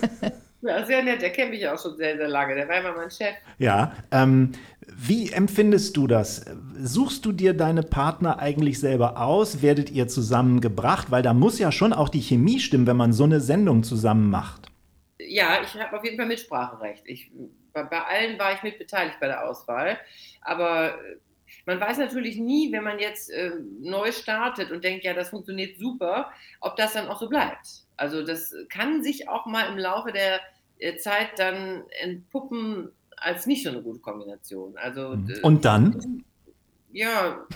[SPEAKER 6] Ja, sehr nett. Der kennt mich auch schon sehr, sehr lange. Der war immer mein Chef.
[SPEAKER 2] Ja. Ähm, wie empfindest du das? Suchst du dir deine Partner eigentlich selber aus? Werdet ihr zusammengebracht? Weil da muss ja schon auch die Chemie stimmen, wenn man so eine Sendung zusammen macht.
[SPEAKER 6] Ja, ich habe auf jeden Fall Mitspracherecht. Ich, bei, bei allen war ich mit beteiligt bei der Auswahl. Aber äh, man weiß natürlich nie, wenn man jetzt äh, neu startet und denkt, ja, das funktioniert super, ob das dann auch so bleibt. Also das kann sich auch mal im Laufe der Zeit dann entpuppen als nicht so eine gute Kombination. Also,
[SPEAKER 2] mhm. Und dann?
[SPEAKER 6] Ja,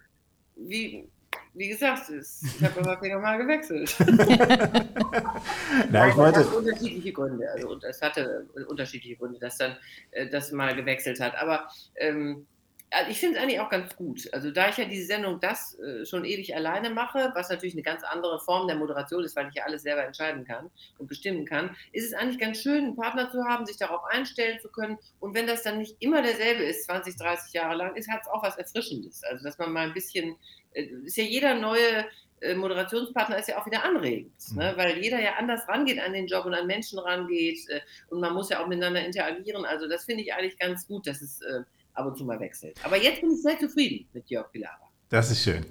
[SPEAKER 6] wie, wie gesagt, ich habe aber häufiger mal gewechselt.
[SPEAKER 2] Na, ich wollte... Das
[SPEAKER 6] unterschiedliche Gründe. Also es hatte unterschiedliche Gründe, dass dann äh, das mal gewechselt hat. Aber ähm, also ich finde es eigentlich auch ganz gut. Also da ich ja diese Sendung das äh, schon ewig alleine mache, was natürlich eine ganz andere Form der Moderation ist, weil ich ja alles selber entscheiden kann und bestimmen kann, ist es eigentlich ganz schön, einen Partner zu haben, sich darauf einstellen zu können. Und wenn das dann nicht immer derselbe ist, 20, 30 Jahre lang, ist hat es auch was Erfrischendes. Also dass man mal ein bisschen, äh, ist ja jeder neue äh, Moderationspartner ist ja auch wieder anregend, mhm. ne? weil jeder ja anders rangeht an den Job und an Menschen rangeht äh, und man muss ja auch miteinander interagieren. Also das finde ich eigentlich ganz gut, dass es äh, ab und zu mal wechselt. Aber jetzt bin ich sehr zufrieden mit Jörg Pilara.
[SPEAKER 2] Das ist schön.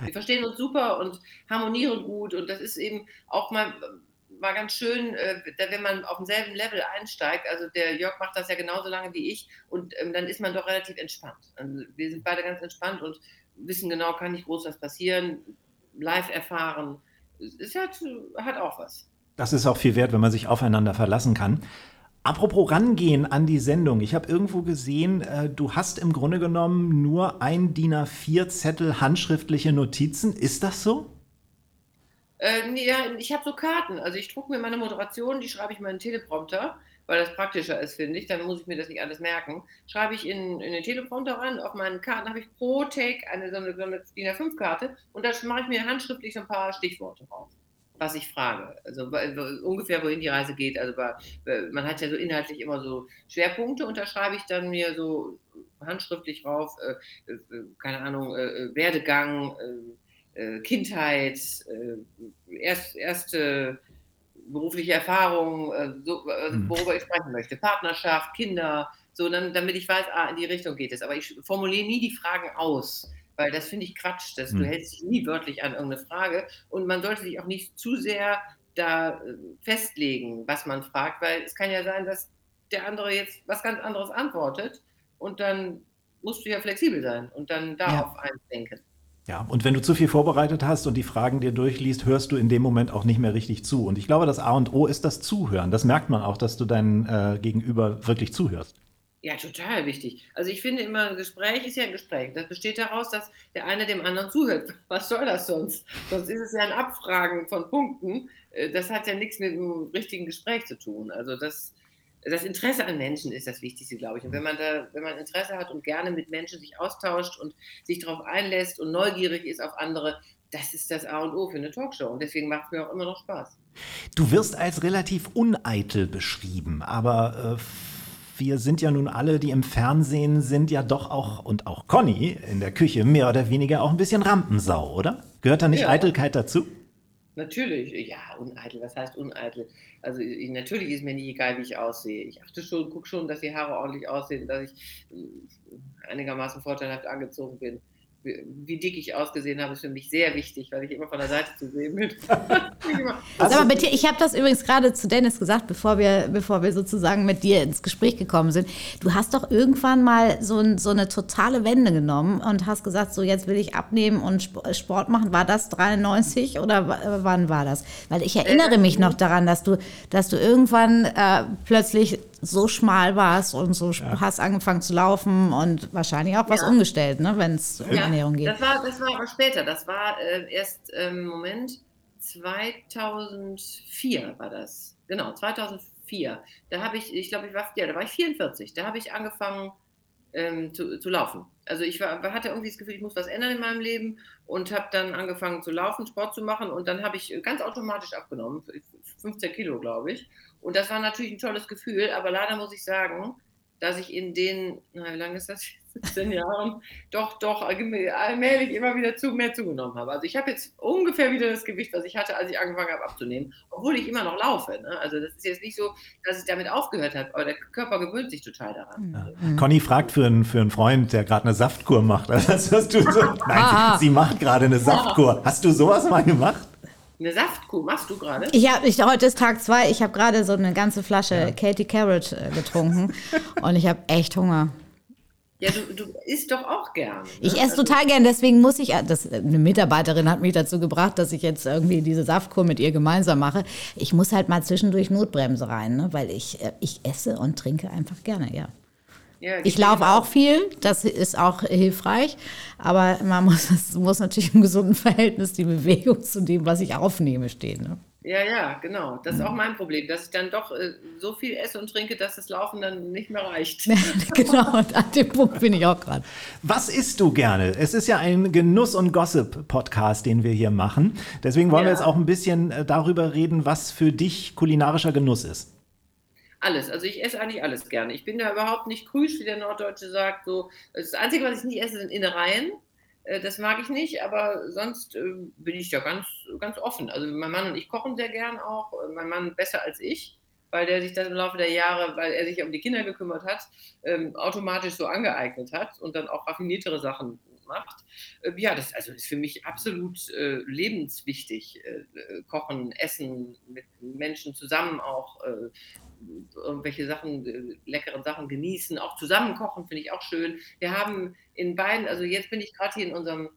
[SPEAKER 6] Wir verstehen uns super und harmonieren gut und das ist eben auch mal, mal ganz schön, äh, wenn man auf demselben Level einsteigt. Also der Jörg macht das ja genauso lange wie ich und ähm, dann ist man doch relativ entspannt. Also wir sind beide ganz entspannt und wissen genau, kann nicht groß was passieren, live erfahren. Es hat, hat auch was.
[SPEAKER 2] Das ist auch viel wert, wenn man sich aufeinander verlassen kann. Apropos rangehen an die Sendung. Ich habe irgendwo gesehen, äh, du hast im Grunde genommen nur ein DIN A4-Zettel handschriftliche Notizen. Ist das so?
[SPEAKER 6] Äh, ja, ich habe so Karten. Also ich drucke mir meine Moderation, die schreibe ich in den Teleprompter, weil das praktischer ist, finde ich. Dann muss ich mir das nicht alles merken. Schreibe ich in, in den Teleprompter rein. Auf meinen Karten habe ich pro Take eine so eine, so eine DIN A5-Karte und da mache ich mir handschriftlich so ein paar Stichworte drauf was ich frage. Also ungefähr, wohin die Reise geht. Also man hat ja so inhaltlich immer so Schwerpunkte und da schreibe ich dann mir so handschriftlich drauf, äh, äh, keine Ahnung, äh, Werdegang, Kindheit, erst, erste berufliche Erfahrung, so, mhm. worüber ich sprechen möchte, Partnerschaft, Kinder, so, dann, damit ich weiß, ah, in die Richtung geht es. Aber ich formuliere nie die Fragen aus weil das finde ich Quatsch. Dass hm. Du hältst dich nie wörtlich an irgendeine Frage und man sollte sich auch nicht zu sehr da äh, festlegen, was man fragt, weil es kann ja sein, dass der andere jetzt was ganz anderes antwortet und dann musst du ja flexibel sein und dann darauf ja. eindenken.
[SPEAKER 2] Ja, und wenn du zu viel vorbereitet hast und die Fragen dir durchliest, hörst du in dem Moment auch nicht mehr richtig zu. Und ich glaube, das A und O ist das Zuhören. Das merkt man auch, dass du deinem äh, Gegenüber wirklich zuhörst.
[SPEAKER 6] Ja, total wichtig. Also ich finde immer, ein Gespräch ist ja ein Gespräch. Das besteht daraus, dass der eine dem anderen zuhört. Was soll das sonst? Sonst ist es ja ein Abfragen von Punkten. Äh, das hat ja nichts mit einem richtigen Gespräch zu tun. Also das, das Interesse an Menschen ist das Wichtigste, glaube ich. Und wenn man da, wenn man Interesse hat und gerne mit Menschen sich austauscht und sich darauf einlässt und neugierig ist auf andere, das ist das A und O für eine Talkshow. Und deswegen macht es mir auch immer noch Spaß.
[SPEAKER 2] Du wirst als relativ uneitel beschrieben, aber äh wir sind ja nun alle, die im Fernsehen sind, ja doch auch, und auch Conny in der Küche, mehr oder weniger auch ein bisschen Rampensau, oder? Gehört da nicht ja. Eitelkeit dazu?
[SPEAKER 6] Natürlich, ja, uneitel, was heißt uneitel? Also ich, natürlich ist mir nicht egal, wie ich aussehe. Ich achte schon, gucke schon, dass die Haare ordentlich aussehen, dass ich äh, einigermaßen vorteilhaft angezogen bin wie dick ich ausgesehen habe, ist für mich sehr wichtig, weil ich immer von der Seite zu sehen bin.
[SPEAKER 3] also, aber ich habe das übrigens gerade zu Dennis gesagt, bevor wir, bevor wir sozusagen mit dir ins Gespräch gekommen sind. Du hast doch irgendwann mal so, ein, so eine totale Wende genommen und hast gesagt, so jetzt will ich abnehmen und Sport machen. War das 93 oder wann war das? Weil ich erinnere mich noch daran, dass du, dass du irgendwann äh, plötzlich so schmal warst und so ja. hast angefangen zu laufen und wahrscheinlich auch was ja. umgestellt, ne, wenn es um ja, Ernährung geht.
[SPEAKER 6] Das war, das war aber später. Das war äh, erst, ähm, Moment, 2004 war das. Genau, 2004. Da habe ich, ich glaube, ich war, ja, da war ich 44. Da habe ich angefangen ähm, zu, zu laufen. Also ich war, hatte irgendwie das Gefühl, ich muss was ändern in meinem Leben und habe dann angefangen zu laufen, Sport zu machen und dann habe ich ganz automatisch abgenommen, 15 Kilo, glaube ich. Und das war natürlich ein tolles Gefühl, aber leider muss ich sagen, dass ich in den, na, wie lange ist das? 17 Jahren, doch, doch allmählich immer wieder zu, mehr zugenommen habe. Also ich habe jetzt ungefähr wieder das Gewicht, was ich hatte, als ich angefangen habe abzunehmen, obwohl ich immer noch laufe. Ne? Also das ist jetzt nicht so, dass ich damit aufgehört habe, aber der Körper gewöhnt sich total daran.
[SPEAKER 2] Ja. Mhm. Conny fragt für einen, für einen Freund, der gerade eine Saftkur macht. Also hast du so, nein, sie, sie macht gerade eine Saftkur. Hast du sowas mal gemacht?
[SPEAKER 6] Eine Saftkuh machst du gerade?
[SPEAKER 3] Ich ich, heute ist Tag zwei. Ich habe gerade so eine ganze Flasche ja. Katie Carrot äh, getrunken und ich habe echt Hunger.
[SPEAKER 6] Ja, du, du isst doch auch gern. Ne?
[SPEAKER 3] Ich esse also, total gern, deswegen muss ich, das, eine Mitarbeiterin hat mich dazu gebracht, dass ich jetzt irgendwie diese Saftkur mit ihr gemeinsam mache. Ich muss halt mal zwischendurch Notbremse rein, ne? weil ich, äh, ich esse und trinke einfach gerne, ja. Ja, ich laufe auch viel, das ist auch hilfreich, aber man muss, es muss natürlich im gesunden Verhältnis die Bewegung zu dem, was ich aufnehme, stehen. Ne?
[SPEAKER 6] Ja, ja, genau. Das ist auch mein Problem, dass ich dann doch äh, so viel esse und trinke, dass das Laufen dann nicht mehr reicht.
[SPEAKER 3] genau, und an dem Punkt bin ich auch gerade.
[SPEAKER 2] Was isst du gerne? Es ist ja ein Genuss- und Gossip-Podcast, den wir hier machen. Deswegen wollen ja. wir jetzt auch ein bisschen äh, darüber reden, was für dich kulinarischer Genuss ist.
[SPEAKER 6] Alles. Also ich esse eigentlich alles gerne. Ich bin da überhaupt nicht krüsch, wie der Norddeutsche sagt. So, das Einzige, was ich nicht esse, sind Innereien. Äh, das mag ich nicht, aber sonst äh, bin ich ja ganz, ganz offen. Also mein Mann und ich kochen sehr gern auch. Äh, mein Mann besser als ich, weil der sich das im Laufe der Jahre, weil er sich um die Kinder gekümmert hat, ähm, automatisch so angeeignet hat und dann auch raffiniertere Sachen macht. Ja, das also ist für mich absolut äh, lebenswichtig. Äh, kochen, essen, mit Menschen zusammen auch äh, irgendwelche Sachen, äh, leckeren Sachen genießen, auch zusammen kochen, finde ich auch schön. Wir haben in beiden, also jetzt bin ich gerade hier in unserem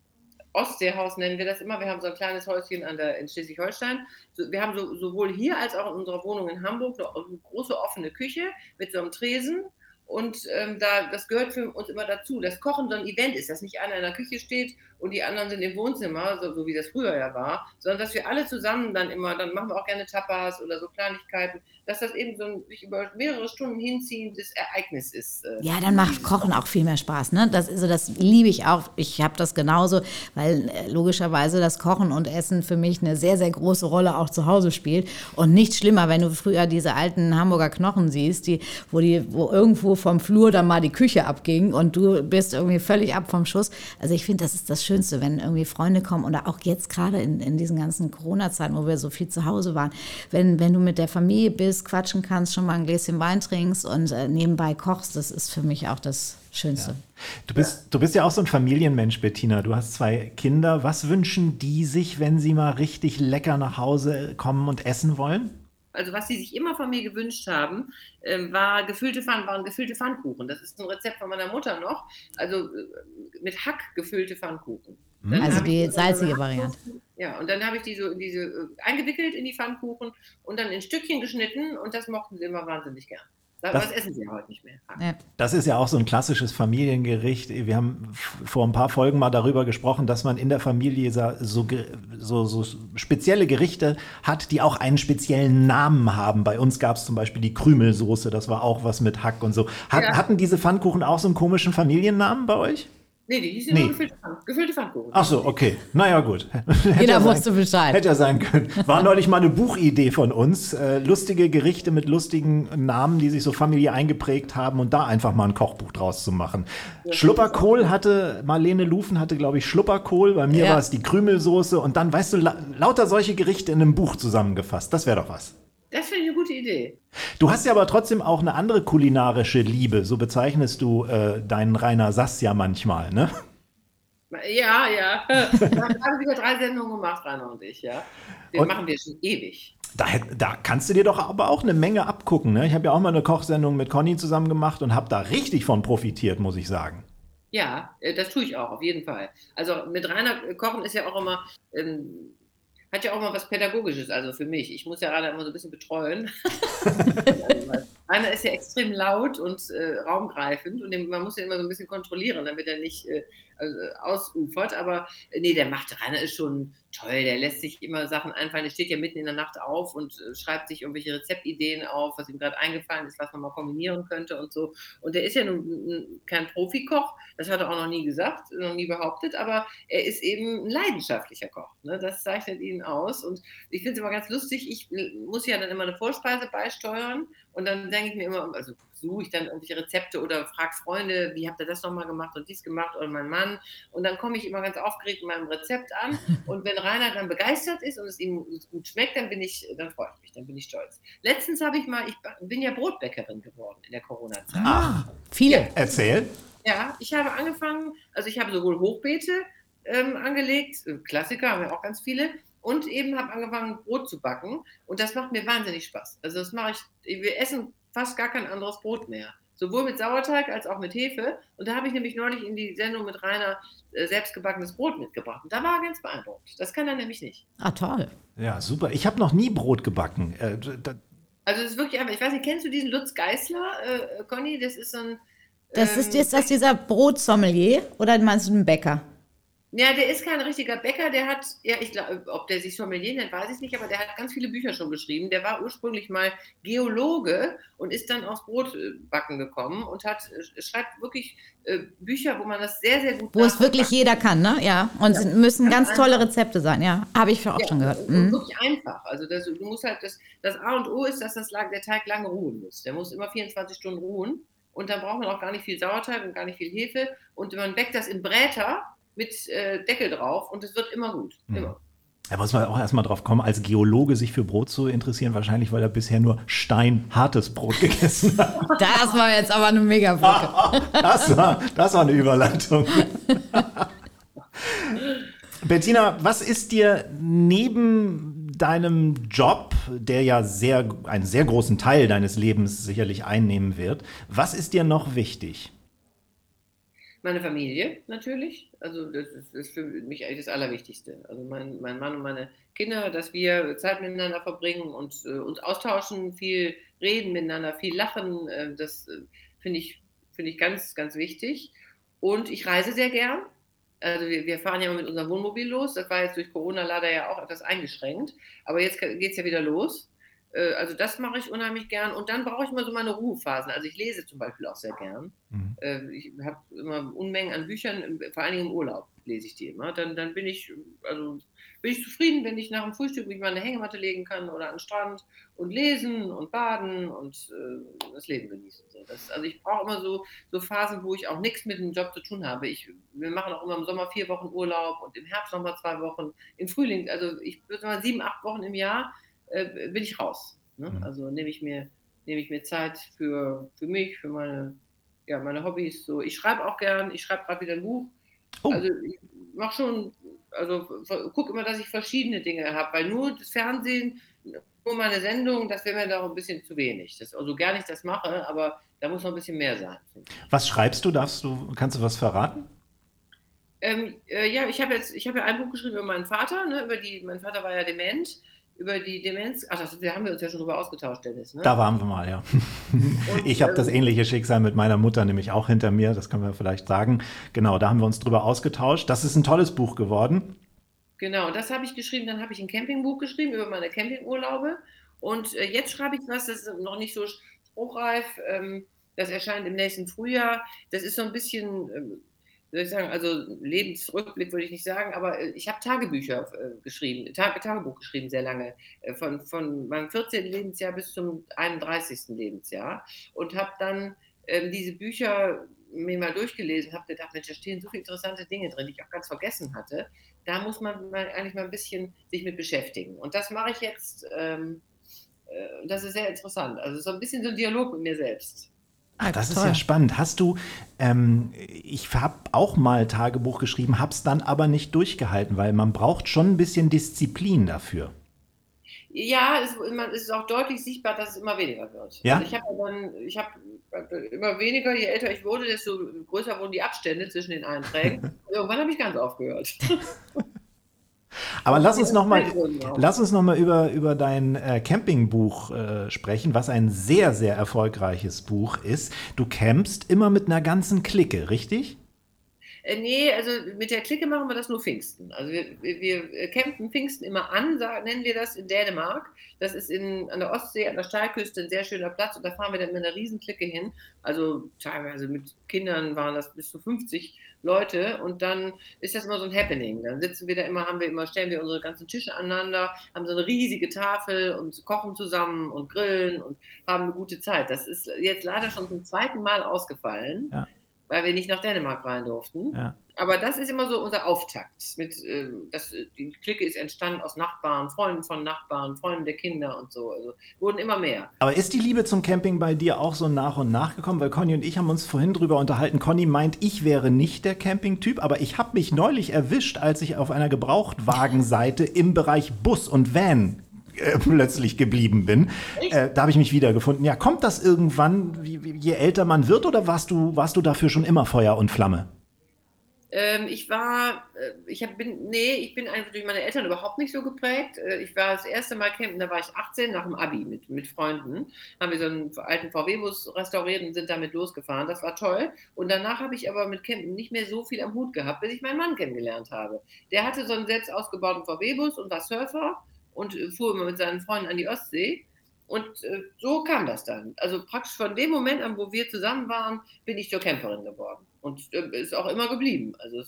[SPEAKER 6] Ostseehaus, nennen wir das immer. Wir haben so ein kleines Häuschen an der, in Schleswig-Holstein. Wir haben so, sowohl hier als auch in unserer Wohnung in Hamburg eine, große offene Küche mit so einem Tresen und ähm, da, das gehört für uns immer dazu. Das Kochen so ein Event ist, dass nicht einer in der Küche steht und die anderen sind im Wohnzimmer, so, so, wie das früher ja war, sondern dass wir alle zusammen dann immer, dann machen wir auch gerne Tapas oder so Kleinigkeiten, dass das eben so ein sich über mehrere Stunden hinziehendes Ereignis ist.
[SPEAKER 3] Äh, ja, dann macht Kochen auch viel mehr Spaß. Ne? Das, also das liebe ich auch. Ich habe das genauso, weil äh, logischerweise das Kochen und Essen für mich eine sehr, sehr große Rolle auch zu Hause spielt. Und nicht schlimmer, wenn du früher diese alten Hamburger Knochen siehst, die, wo, die, wo irgendwo vom Flur dann mal die Küche abging und du bist irgendwie völlig ab vom Schuss. Also ich finde, das ist das Schönste, wenn irgendwie Freunde kommen oder auch jetzt gerade in, in diesen ganzen Corona-Zeiten, wo wir so viel zu Hause waren, wenn, wenn du mit der Familie bist, quatschen kannst, schon mal ein Gläschen Wein trinkst und äh, nebenbei kochst, das ist für mich auch das Schönste. Ja.
[SPEAKER 2] Du, bist, du bist ja auch so ein Familienmensch, Bettina. Du hast zwei Kinder. Was wünschen die sich, wenn sie mal richtig lecker nach Hause kommen und essen wollen?
[SPEAKER 6] Also was sie sich immer von mir gewünscht haben, äh, war gefüllte Pfann, waren gefüllte Pfannkuchen. Das ist ein Rezept von meiner Mutter noch. Also äh, mit Hack gefüllte Pfannkuchen.
[SPEAKER 3] Dann also die salzige Variante.
[SPEAKER 6] Ja, und dann habe ich die so in diese äh, eingewickelt in die Pfannkuchen und dann in Stückchen geschnitten und das mochten sie immer wahnsinnig gern. Das, das, essen sie ja heute nicht mehr. Ja.
[SPEAKER 2] Das ist ja auch so ein klassisches Familiengericht. Wir haben vor ein paar Folgen mal darüber gesprochen, dass man in der Familie so, so, so spezielle Gerichte hat, die auch einen speziellen Namen haben. Bei uns gab es zum Beispiel die Krümelsoße, das war auch was mit Hack und so. Hat, ja. Hatten diese Pfannkuchen auch so einen komischen Familiennamen bei euch?
[SPEAKER 6] Nee, die hieß nee. gefüllte, Pfand, gefüllte Pfannkuchen.
[SPEAKER 2] Ach so, okay. Naja, gut.
[SPEAKER 3] Jeder ja wusste Bescheid.
[SPEAKER 2] Hätte ja sein können. War neulich mal eine Buchidee von uns. Äh, lustige Gerichte mit lustigen Namen, die sich so familiär eingeprägt haben und da einfach mal ein Kochbuch draus zu machen. Ja, Schlupperkohl hatte, Marlene Lufen hatte, glaube ich, Schlupperkohl. Bei mir ja. war es die Krümelsoße und dann, weißt du, la lauter solche Gerichte in einem Buch zusammengefasst. Das wäre doch was.
[SPEAKER 6] Das finde ich eine gute Idee.
[SPEAKER 2] Du hast ja aber trotzdem auch eine andere kulinarische Liebe. So bezeichnest du äh, deinen Rainer Sass ja manchmal, ne?
[SPEAKER 6] Ja, ja. Wir haben wieder drei Sendungen gemacht, Rainer und ich, ja. Den und machen wir schon ewig.
[SPEAKER 2] Da, da, kannst du dir doch aber auch eine Menge abgucken. Ne? Ich habe ja auch mal eine Kochsendung mit Conny zusammen gemacht und habe da richtig von profitiert, muss ich sagen.
[SPEAKER 6] Ja, äh, das tue ich auch, auf jeden Fall. Also mit Rainer kochen ist ja auch immer, ähm, hat ja auch mal was Pädagogisches, also für mich. Ich muss ja gerade immer so ein bisschen betreuen. Einer ist ja extrem laut und äh, raumgreifend und man muss ja immer so ein bisschen kontrollieren, damit er nicht äh, also, ausufert. Aber äh, nee, der macht, Rainer ist schon toll, der lässt sich immer Sachen einfallen. Der steht ja mitten in der Nacht auf und äh, schreibt sich irgendwelche Rezeptideen auf, was ihm gerade eingefallen ist, was man mal kombinieren könnte und so. Und der ist ja nun kein Profikoch, das hat er auch noch nie gesagt, noch nie behauptet, aber er ist eben ein leidenschaftlicher Koch. Ne? Das zeichnet ihn aus. Und ich finde es immer ganz lustig, ich äh, muss ja dann immer eine Vorspeise beisteuern und dann denke ich mir immer, also suche ich dann irgendwelche Rezepte oder frage Freunde, wie habt ihr das nochmal gemacht und dies gemacht oder mein Mann. Und dann komme ich immer ganz aufgeregt mit meinem Rezept an. Und wenn Rainer dann begeistert ist und es ihm gut schmeckt, dann bin ich, dann freue ich mich, dann bin ich stolz. Letztens habe ich mal, ich bin ja Brotbäckerin geworden in der Corona-Zeit.
[SPEAKER 2] Ah, viele. Ja. Erzähl.
[SPEAKER 6] Ja, ich habe angefangen, also ich habe sowohl Hochbeete ähm, angelegt, äh, Klassiker haben wir auch ganz viele, und eben habe angefangen, Brot zu backen. Und das macht mir wahnsinnig Spaß. Also das mache ich, wir essen fast gar kein anderes Brot mehr. Sowohl mit Sauerteig als auch mit Hefe. Und da habe ich nämlich neulich in die Sendung mit Rainer äh, selbstgebackenes Brot mitgebracht. Und da war er ganz beeindruckt. Das kann er nämlich nicht.
[SPEAKER 3] Ah, toll.
[SPEAKER 2] Ja, super. Ich habe noch nie Brot gebacken. Äh,
[SPEAKER 6] also es ist wirklich einfach. Ich weiß nicht, kennst du diesen Lutz Geißler, äh, Conny? Das ist so ein.
[SPEAKER 3] Das ähm, ist, ist das dieser Brotsommelier oder meinst du einen Bäcker?
[SPEAKER 6] Ja, der ist kein richtiger Bäcker, der hat, ja, ich glaube, ob der sich Sommelier nennt, weiß ich nicht, aber der hat ganz viele Bücher schon geschrieben. Der war ursprünglich mal Geologe und ist dann aufs Brotbacken gekommen und hat, äh, schreibt wirklich äh, Bücher, wo man das sehr, sehr gut
[SPEAKER 3] Wo es wirklich jeder kann, ne? Ja. Und ja, müssen ganz, tolle Rezepte sein, ja. Habe ich auch ja, schon gehört.
[SPEAKER 6] Mhm. Wirklich einfach. Also das, du musst halt, das, das A und O ist, dass das, der Teig lange ruhen muss. Der muss immer 24 Stunden ruhen. Und dann braucht man auch gar nicht viel Sauerteig und gar nicht viel Hefe. Und man bäckt das in Bräter mit äh, Deckel drauf und es wird immer gut. Mhm. Immer.
[SPEAKER 2] Da muss man auch erstmal drauf kommen, als Geologe sich für Brot zu interessieren, wahrscheinlich, weil er bisher nur steinhartes Brot gegessen hat.
[SPEAKER 3] Das war jetzt aber eine mega
[SPEAKER 2] Brücke. das, war, das war eine Überleitung. Bettina, was ist dir neben deinem Job, der ja sehr, einen sehr großen Teil deines Lebens sicherlich einnehmen wird, was ist dir noch wichtig?
[SPEAKER 6] Meine Familie natürlich. Also das ist, ist, für mich eigentlich das Allerwichtigste. Also mein, mein Mann und meine Kinder, dass wir Zeit miteinander verbringen und äh, uns austauschen, viel reden miteinander, viel lachen. Äh, das äh, finde ich, find ich ganz, ganz wichtig. Und ich reise sehr gern. Also wir, wir fahren ja mit unserem Wohnmobil los. Das war jetzt durch Corona leider ja auch etwas eingeschränkt. Aber jetzt geht es ja wieder los. Äh, also das mache ich unheimlich gern. Und dann brauche ich mal so meine Ruhephasen. Also ich lese zum Beispiel auch sehr gern. Mhm. Äh, ich habe immer Unmengen an Büchern, vor allen Dingen im Urlaub lese ich die immer. Dann, dann bin ich, also bin ich zufrieden, wenn ich nach dem Frühstück mich mal eine Hängematte legen kann oder an den Strand und lesen und baden und äh, das Leben genießen. So, das, also ich brauche immer so, so Phasen, wo ich auch nichts mit dem Job zu tun habe. Ich, wir machen auch immer im Sommer vier Wochen Urlaub und im Herbst nochmal zwei Wochen, im Frühling, also ich würde mal sieben, acht Wochen im Jahr äh, bin ich raus. Ne? Mhm. Also nehme ich mir nehme ich mir Zeit für, für mich, für meine, ja, meine Hobbys. So, ich schreibe auch gern, ich schreibe gerade wieder ein Buch. Oh. Also ich mache schon, also gucke immer, dass ich verschiedene Dinge habe, weil nur das Fernsehen, nur meine Sendung, das wäre mir da auch ein bisschen zu wenig. Das, also gar nicht das mache, aber da muss noch ein bisschen mehr sein.
[SPEAKER 2] Was schreibst du? Darfst du, kannst du was verraten?
[SPEAKER 6] Ähm, äh, ja, ich habe jetzt, ich habe ja ein Buch geschrieben über meinen Vater, ne, über die, mein Vater war ja dement über die Demenz. Ach, das, da haben wir uns ja schon drüber ausgetauscht, Dennis. Ne?
[SPEAKER 2] Da waren wir mal, ja. Und, ich habe das ähm, ähnliche Schicksal mit meiner Mutter nämlich auch hinter mir, das können wir vielleicht sagen. Genau, da haben wir uns drüber ausgetauscht. Das ist ein tolles Buch geworden.
[SPEAKER 6] Genau, das habe ich geschrieben. Dann habe ich ein Campingbuch geschrieben über meine Campingurlaube. Und äh, jetzt schreibe ich was, das ist noch nicht so spruchreif. Ähm, das erscheint im nächsten Frühjahr. Das ist so ein bisschen. Ähm, soll ich sagen, also Lebensrückblick würde ich nicht sagen, aber äh, ich habe Tagebücher äh, geschrieben, Tag, Tagebuch geschrieben sehr lange, äh, von, von meinem 14. Lebensjahr bis zum 31. Lebensjahr und habe dann ähm, diese Bücher mir mal durchgelesen, habe gedacht, Mensch, da stehen so viele interessante Dinge drin, die ich auch ganz vergessen hatte. Da muss man mal, eigentlich mal ein bisschen sich mit beschäftigen. Und das mache ich jetzt, ähm, äh, das ist sehr interessant. Also so ein bisschen so ein Dialog mit mir selbst.
[SPEAKER 2] Ah, das Toll. ist ja spannend. Hast du, ähm, ich habe auch mal Tagebuch geschrieben, habe es dann aber nicht durchgehalten, weil man braucht schon ein bisschen Disziplin dafür.
[SPEAKER 6] Ja, es, es ist auch deutlich sichtbar, dass es immer weniger wird.
[SPEAKER 2] Ja?
[SPEAKER 6] Also ich habe dann, ich habe immer weniger, je älter ich wurde, desto größer wurden die Abstände zwischen den Einträgen. Irgendwann habe ich ganz aufgehört.
[SPEAKER 2] Aber lass uns nochmal lass uns noch mal über, über dein äh, Campingbuch äh, sprechen, was ein sehr, sehr erfolgreiches Buch ist. Du campst immer mit einer ganzen Clique, richtig?
[SPEAKER 6] Äh, nee, also mit der Clique machen wir das nur Pfingsten. Also wir, wir, wir campen Pfingsten immer an, sagen, nennen wir das in Dänemark. Das ist in, an der Ostsee, an der Steilküste ein sehr schöner Platz und da fahren wir dann mit einer Riesenklicke hin. Also teilweise mit Kindern waren das bis zu 50 Leute und dann ist das immer so ein Happening. Dann sitzen wir da immer, haben wir immer, stellen wir unsere ganzen Tische aneinander, haben so eine riesige Tafel und kochen zusammen und grillen und haben eine gute Zeit. Das ist jetzt leider schon zum zweiten Mal ausgefallen. Ja weil wir nicht nach Dänemark rein durften. Ja. Aber das ist immer so unser Auftakt. Mit, äh, das, die Clique ist entstanden aus Nachbarn, Freunden von Nachbarn, Freunden der Kinder und so. Also wurden immer mehr.
[SPEAKER 2] Aber ist die Liebe zum Camping bei dir auch so nach und nach gekommen? Weil Conny und ich haben uns vorhin drüber unterhalten. Conny meint, ich wäre nicht der Campingtyp, aber ich habe mich neulich erwischt, als ich auf einer Gebrauchtwagenseite im Bereich Bus und Van äh, plötzlich geblieben bin. Äh, da habe ich mich wiedergefunden. Ja, kommt das irgendwann, je älter man wird, oder warst du, warst du dafür schon immer Feuer und Flamme?
[SPEAKER 6] Ähm, ich war, äh, ich hab, bin, nee, ich bin einfach durch meine Eltern überhaupt nicht so geprägt. Äh, ich war das erste Mal campen, da war ich 18 nach dem Abi mit, mit Freunden. Haben wir so einen alten VW-Bus restauriert und sind damit losgefahren. Das war toll. Und danach habe ich aber mit Campen nicht mehr so viel am Hut gehabt, bis ich meinen Mann kennengelernt habe. Der hatte so einen selbst ausgebauten VW-Bus und war Surfer und äh, fuhr immer mit seinen Freunden an die Ostsee. Und äh, so kam das dann. Also praktisch von dem Moment an, wo wir zusammen waren, bin ich zur Camperin geworden. Und äh, ist auch immer geblieben. Also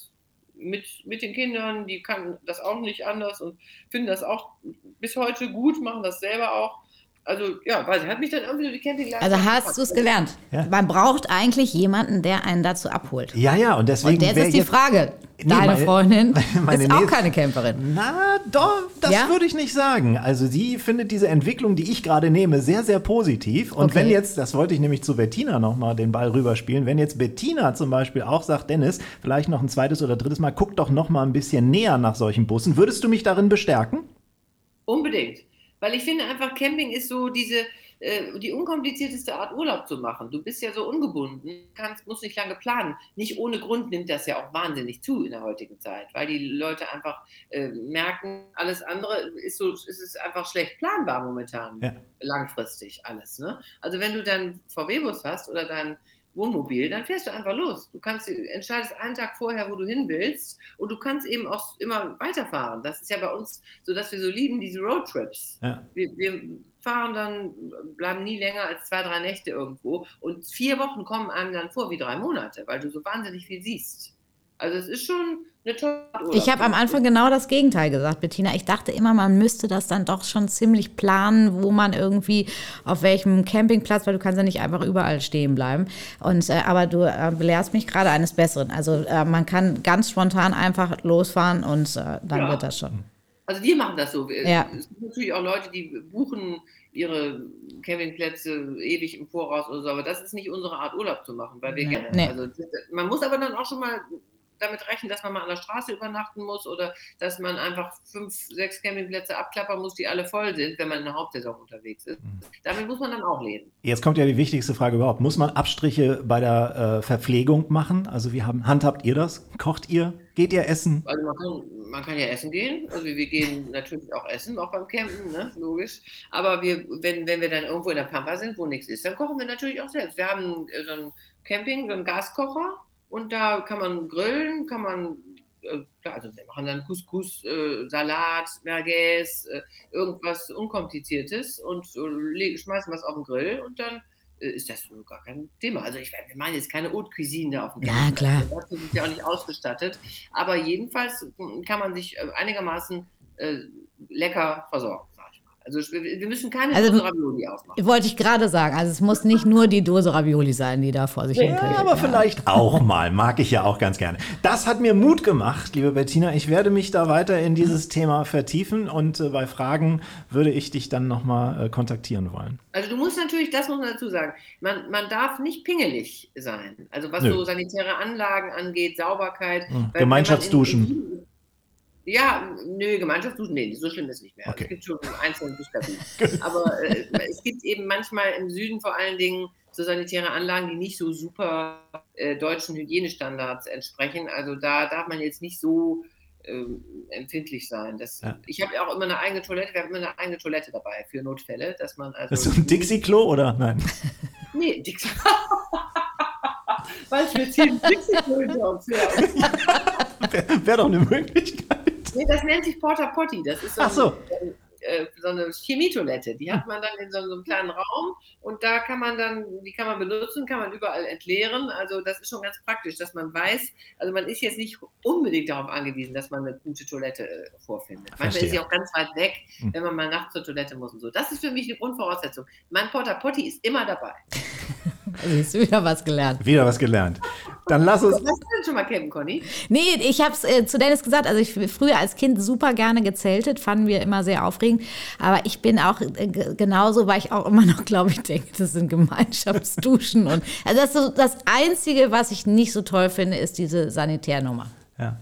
[SPEAKER 6] mit, mit den Kindern, die kann das auch nicht anders und finden das auch bis heute gut, machen das selber auch. Also ja, weil sie hat mich dann irgendwie die Campingleitung.
[SPEAKER 3] Also hast du es gelernt. Ja. Man braucht eigentlich jemanden, der einen dazu abholt.
[SPEAKER 2] Ja, ja, und deswegen.
[SPEAKER 3] Und jetzt ist die Frage. Nee, Deine meine, Freundin meine ist auch keine Camperin.
[SPEAKER 2] Na, doch, das ja? würde ich nicht sagen. Also sie findet diese Entwicklung, die ich gerade nehme, sehr, sehr positiv. Und okay. wenn jetzt, das wollte ich nämlich zu Bettina nochmal den Ball rüberspielen, wenn jetzt Bettina zum Beispiel auch sagt, Dennis, vielleicht noch ein zweites oder drittes Mal, guck doch nochmal ein bisschen näher nach solchen Bussen, würdest du mich darin bestärken?
[SPEAKER 6] Unbedingt. Weil ich finde einfach, Camping ist so diese, äh, die unkomplizierteste Art Urlaub zu machen. Du bist ja so ungebunden, kannst, musst nicht lange planen. Nicht ohne Grund nimmt das ja auch wahnsinnig zu in der heutigen Zeit, weil die Leute einfach äh, merken, alles andere ist so, ist es einfach schlecht planbar momentan, ja. langfristig alles. Ne? Also wenn du dann VW-Bus hast oder dann Wohnmobil, dann fährst du einfach los. Du kannst, entscheidest einen Tag vorher, wo du hin willst und du kannst eben auch immer weiterfahren. Das ist ja bei uns so, dass wir so lieben, diese Roadtrips. Ja. Wir, wir, fahren dann, bleiben nie länger als zwei, drei Nächte irgendwo und vier Wochen kommen einem dann vor wie drei Monate, weil du so wahnsinnig viel siehst. Also es ist schon.
[SPEAKER 3] Ich habe am Anfang genau das Gegenteil gesagt, Bettina. Ich dachte immer, man müsste das dann doch schon ziemlich planen, wo man irgendwie auf welchem Campingplatz, weil du kannst ja nicht einfach überall stehen bleiben. Und äh, aber du äh, belehrst mich gerade eines Besseren. Also äh, man kann ganz spontan einfach losfahren und äh, dann ja. wird das schon.
[SPEAKER 6] Also wir machen das so. Ja. Es gibt natürlich auch Leute, die buchen ihre Campingplätze ewig im Voraus oder so, aber das ist nicht unsere Art Urlaub zu machen, weil wir nee. gerne. Nee. Also man muss aber dann auch schon mal damit rechnen, dass man mal an der Straße übernachten muss oder dass man einfach fünf, sechs Campingplätze abklappern muss, die alle voll sind, wenn man in der Hauptsaison unterwegs ist. Mhm. Damit muss man dann auch leben.
[SPEAKER 2] Jetzt kommt ja die wichtigste Frage überhaupt. Muss man Abstriche bei der äh, Verpflegung machen? Also wie haben, handhabt ihr das? Kocht ihr? Geht ihr essen?
[SPEAKER 6] Also man kann, man kann ja essen gehen. Also wir gehen natürlich auch essen, auch beim Campen, ne? logisch. Aber wir, wenn, wenn wir dann irgendwo in der Pampa sind, wo nichts ist, dann kochen wir natürlich auch selbst. Wir haben so ein Camping, so einen Gaskocher und da kann man grillen, kann man, äh, also wir machen dann Couscous, äh, Salat, Merguez, äh, irgendwas Unkompliziertes und schmeißen was auf den Grill und dann äh, ist das gar kein Thema. Also ich wir machen jetzt keine Haute Cuisine da auf dem
[SPEAKER 3] Ja, klar.
[SPEAKER 6] Dazu sind ja auch nicht ausgestattet. Aber jedenfalls kann man sich äh, einigermaßen äh, lecker versorgen. Also wir müssen keine
[SPEAKER 3] also, Dose Ravioli aufmachen. Wollte ich gerade sagen. Also es muss nicht nur die Dose Ravioli sein, die da vor sich
[SPEAKER 2] ja, hin aber ja. vielleicht auch mal. Mag ich ja auch ganz gerne. Das hat mir Mut gemacht, liebe Bettina. Ich werde mich da weiter in dieses Thema vertiefen und äh, bei Fragen würde ich dich dann nochmal äh, kontaktieren wollen.
[SPEAKER 6] Also du musst natürlich, das muss man dazu sagen, man, man darf nicht pingelig sein. Also was Nö. so sanitäre Anlagen angeht, Sauberkeit.
[SPEAKER 2] Hm. Gemeinschaftsduschen.
[SPEAKER 6] Ja, nö, Gemeinschaftsduschen, nee, so schlimm ist es nicht mehr. Okay. Es gibt schon einzelne Duschkabinen. Aber äh, es gibt eben manchmal im Süden vor allen Dingen so sanitäre Anlagen, die nicht so super äh, deutschen Hygienestandards entsprechen. Also da darf man jetzt nicht so äh, empfindlich sein. Das, ja. Ich habe ja auch immer eine eigene Toilette, wir haben immer eine eigene Toilette dabei für Notfälle, dass man also.
[SPEAKER 2] Ist das ein Dixie-Klo oder nein?
[SPEAKER 6] nee, Dixie. Weil wir ziehen Dixie-Klo hinter uns her.
[SPEAKER 2] Wäre wär doch eine Möglichkeit.
[SPEAKER 6] Nee, das nennt sich Porta Potty. Das ist so,
[SPEAKER 2] Ach so.
[SPEAKER 6] Ein, äh, so eine Chemietoilette. Die hat man dann in so, so, einem kleinen Raum und da kann man dann, die kann man benutzen, kann man überall entleeren. Also das ist schon ganz praktisch, dass man weiß, also man ist jetzt nicht unbedingt darauf angewiesen, dass man eine gute Toilette äh, vorfindet. Verstehe. Manchmal ist sie auch ganz weit weg, hm. wenn man mal nachts zur Toilette muss und so. Das ist für mich eine Grundvoraussetzung. Mein Porta Potty ist immer dabei.
[SPEAKER 3] Also ist wieder was gelernt.
[SPEAKER 2] Wieder was gelernt. Dann lass uns.
[SPEAKER 6] Hast du denn schon mal campen, Conny?
[SPEAKER 3] Nee, ich habe es äh, zu Dennis gesagt. Also ich früher als Kind super gerne gezeltet, fanden wir immer sehr aufregend. Aber ich bin auch äh, genauso, weil ich auch immer noch, glaube ich, denke, das sind Gemeinschaftsduschen und also das, ist so, das Einzige, was ich nicht so toll finde, ist diese Sanitärnummer.
[SPEAKER 2] Ja.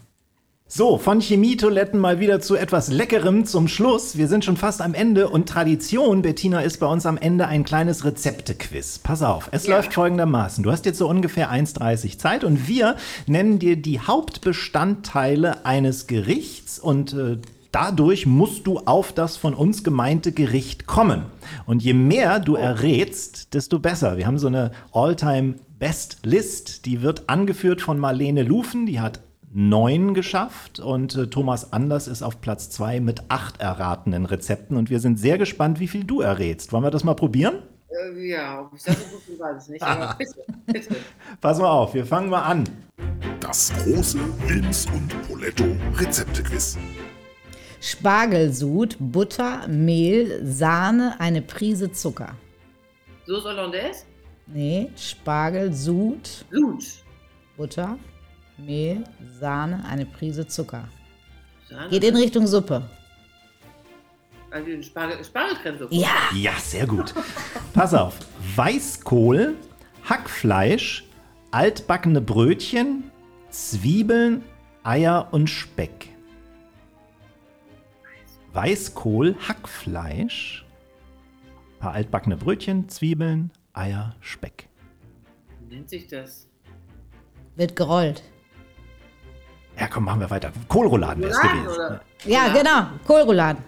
[SPEAKER 2] So, von Chemietoiletten mal wieder zu etwas Leckerem zum Schluss. Wir sind schon fast am Ende und Tradition, Bettina, ist bei uns am Ende ein kleines Rezeptequiz. Pass auf, es ja. läuft folgendermaßen. Du hast jetzt so ungefähr 1,30 Zeit und wir nennen dir die Hauptbestandteile eines Gerichts und äh, Dadurch musst du auf das von uns gemeinte Gericht kommen. Und je mehr du errätst, desto besser. Wir haben so eine All-Time Best List, die wird angeführt von Marlene Lufen, die hat neun geschafft und äh, Thomas Anders ist auf Platz zwei mit acht erratenen Rezepten und wir sind sehr gespannt, wie viel du errätst. Wollen wir das mal probieren?
[SPEAKER 6] Äh, ja, ich sage so viel weiß ich nicht, aber bitte, bitte.
[SPEAKER 2] Pass mal auf, wir fangen mal an.
[SPEAKER 5] Das große Linz und Poletto Rezeptequiz.
[SPEAKER 3] Spargelsud, Butter, Mehl, Sahne, eine Prise Zucker.
[SPEAKER 6] Sauce Hollandaise?
[SPEAKER 3] Nee, Spargelsud.
[SPEAKER 6] Sud.
[SPEAKER 3] Butter, Mehl, Sahne, eine Prise Zucker. Sahne? Geht in Richtung Suppe.
[SPEAKER 6] Also Spargel, Spargelcremesuppe?
[SPEAKER 3] Ja.
[SPEAKER 2] Ja, sehr gut. Pass auf. Weißkohl, Hackfleisch, altbackene Brötchen, Zwiebeln, Eier und Speck. Weißkohl, Hackfleisch, paar altbackene Brötchen, Zwiebeln, Eier, Speck.
[SPEAKER 6] Wie nennt sich das?
[SPEAKER 3] Wird gerollt.
[SPEAKER 2] Ja, komm, machen wir weiter. Kohlrouladen wäre es gewesen.
[SPEAKER 3] Oder? Ja, genau. Kohlrouladen.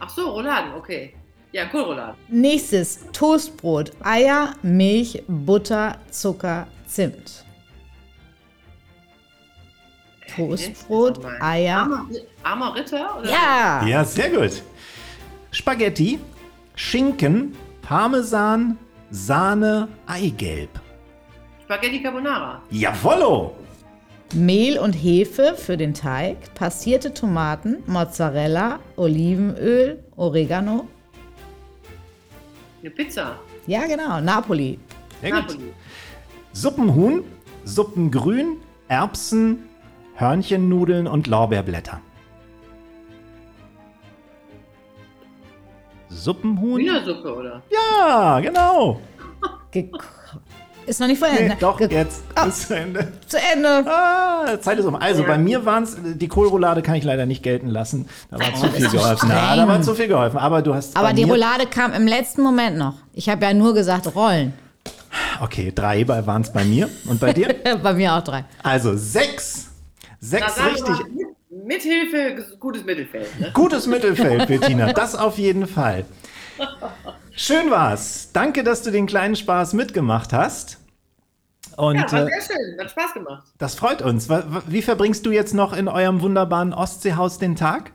[SPEAKER 6] Ach so, Rouladen, okay. Ja, Kohlrouladen.
[SPEAKER 3] Nächstes: Toastbrot, Eier, Milch, Butter, Zucker, Zimt. Toastbrot, Eier.
[SPEAKER 6] Armer, armer Ritter? Oder?
[SPEAKER 3] Ja.
[SPEAKER 2] Ja, sehr gut. Spaghetti, Schinken, Parmesan, Sahne, Eigelb.
[SPEAKER 6] Spaghetti Carbonara.
[SPEAKER 2] Jawollo!
[SPEAKER 3] Mehl und Hefe für den Teig, passierte Tomaten, Mozzarella, Olivenöl, Oregano.
[SPEAKER 6] Eine Pizza.
[SPEAKER 3] Ja, genau, Napoli.
[SPEAKER 2] Sehr Napoli. gut. Suppenhuhn, Suppengrün, Erbsen, Hörnchennudeln und Lorbeerblätter. Suppenhuhn?
[SPEAKER 6] Hühnersuppe, oder?
[SPEAKER 2] Ja, genau.
[SPEAKER 3] Ist noch nicht vor Ende.
[SPEAKER 2] Nee, doch, Ge jetzt ah, ist zu Ende.
[SPEAKER 3] Zu Ende.
[SPEAKER 2] Ah, Zeit ist um. Also, bei mir waren es, die Kohlroulade kann ich leider nicht gelten lassen. Da war oh, zu viel geholfen. Na, da war zu viel geholfen. Aber du hast.
[SPEAKER 3] Aber die Roulade kam im letzten Moment noch. Ich habe ja nur gesagt, rollen.
[SPEAKER 2] Okay, drei waren es bei mir. Und bei dir?
[SPEAKER 3] bei mir auch drei.
[SPEAKER 2] Also sechs. Sechs Na, richtig.
[SPEAKER 6] Mithilfe, gutes Mittelfeld. Ne?
[SPEAKER 2] Gutes Mittelfeld, Bettina. Das auf jeden Fall. Schön war's. Danke, dass du den kleinen Spaß mitgemacht hast. Und,
[SPEAKER 6] ja, war äh, sehr schön. Hat Spaß gemacht.
[SPEAKER 2] Das freut uns. Wie verbringst du jetzt noch in eurem wunderbaren Ostseehaus den Tag?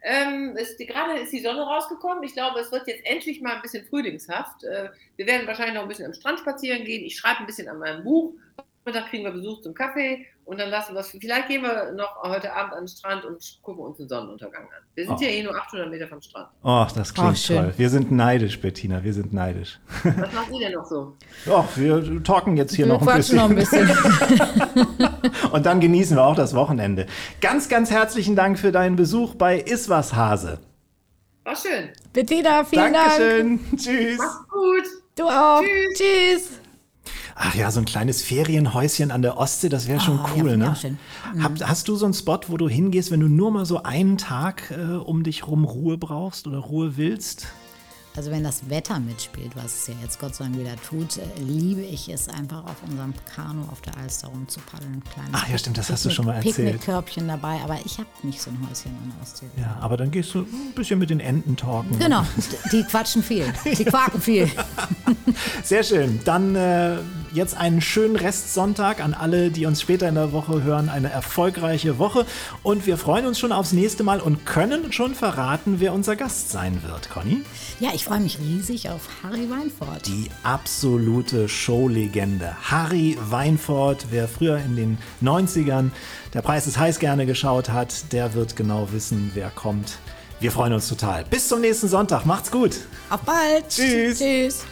[SPEAKER 6] Ähm, ist, gerade ist die Sonne rausgekommen. Ich glaube, es wird jetzt endlich mal ein bisschen frühlingshaft. Äh, wir werden wahrscheinlich noch ein bisschen am Strand spazieren gehen. Ich schreibe ein bisschen an meinem Buch. Mittag kriegen wir Besuch zum Kaffee und dann lassen wir es. Vielleicht gehen wir noch heute Abend an den Strand und gucken uns den Sonnenuntergang an. Wir sind oh. hier eh nur 800 Meter vom Strand.
[SPEAKER 2] Oh, das klingt oh, toll. Wir sind neidisch, Bettina. Wir sind neidisch.
[SPEAKER 6] Was macht ihr denn noch so?
[SPEAKER 2] Ach, wir talken jetzt hier wir noch ein bisschen. Noch ein bisschen. und dann genießen wir auch das Wochenende. Ganz, ganz herzlichen Dank für deinen Besuch bei Iswas Hase.
[SPEAKER 6] War schön.
[SPEAKER 3] Bettina, vielen
[SPEAKER 2] Dankeschön.
[SPEAKER 3] Dank.
[SPEAKER 2] Tschüss.
[SPEAKER 6] Mach's gut.
[SPEAKER 3] Du auch. Tschüss. Tschüss.
[SPEAKER 2] Ach ja, so ein kleines Ferienhäuschen an der Ostsee, das wäre schon oh, cool, ja, ne? Mhm. Hab, hast du so einen Spot, wo du hingehst, wenn du nur mal so einen Tag äh, um dich rum Ruhe brauchst oder Ruhe willst?
[SPEAKER 3] Also wenn das Wetter mitspielt, was es ja jetzt Gott sei Dank wieder tut, äh, liebe ich es einfach auf unserem Kanu auf der Alster rumzupaddeln.
[SPEAKER 2] Ach ja, stimmt, das Picknick, hast du schon mal erzählt.
[SPEAKER 3] Picknickkörbchen dabei, aber ich habe nicht so ein Häuschen an der Ostsee.
[SPEAKER 2] Ja, aber dann gehst du ein bisschen mit den Enten talken.
[SPEAKER 3] Genau, die quatschen viel, die quaken viel.
[SPEAKER 2] Sehr schön. Dann äh, jetzt einen schönen Restsonntag an alle, die uns später in der Woche hören. Eine erfolgreiche Woche und wir freuen uns schon aufs nächste Mal und können schon verraten, wer unser Gast sein wird, Conny.
[SPEAKER 3] Ja, ich freue mich riesig auf Harry Weinfurt.
[SPEAKER 2] Die absolute Showlegende. Harry Weinfurt, wer früher in den 90ern der Preis ist heiß gerne geschaut hat, der wird genau wissen, wer kommt. Wir freuen uns total. Bis zum nächsten Sonntag. Macht's gut.
[SPEAKER 3] Auf bald.
[SPEAKER 2] Tschüss.
[SPEAKER 3] Tschüss.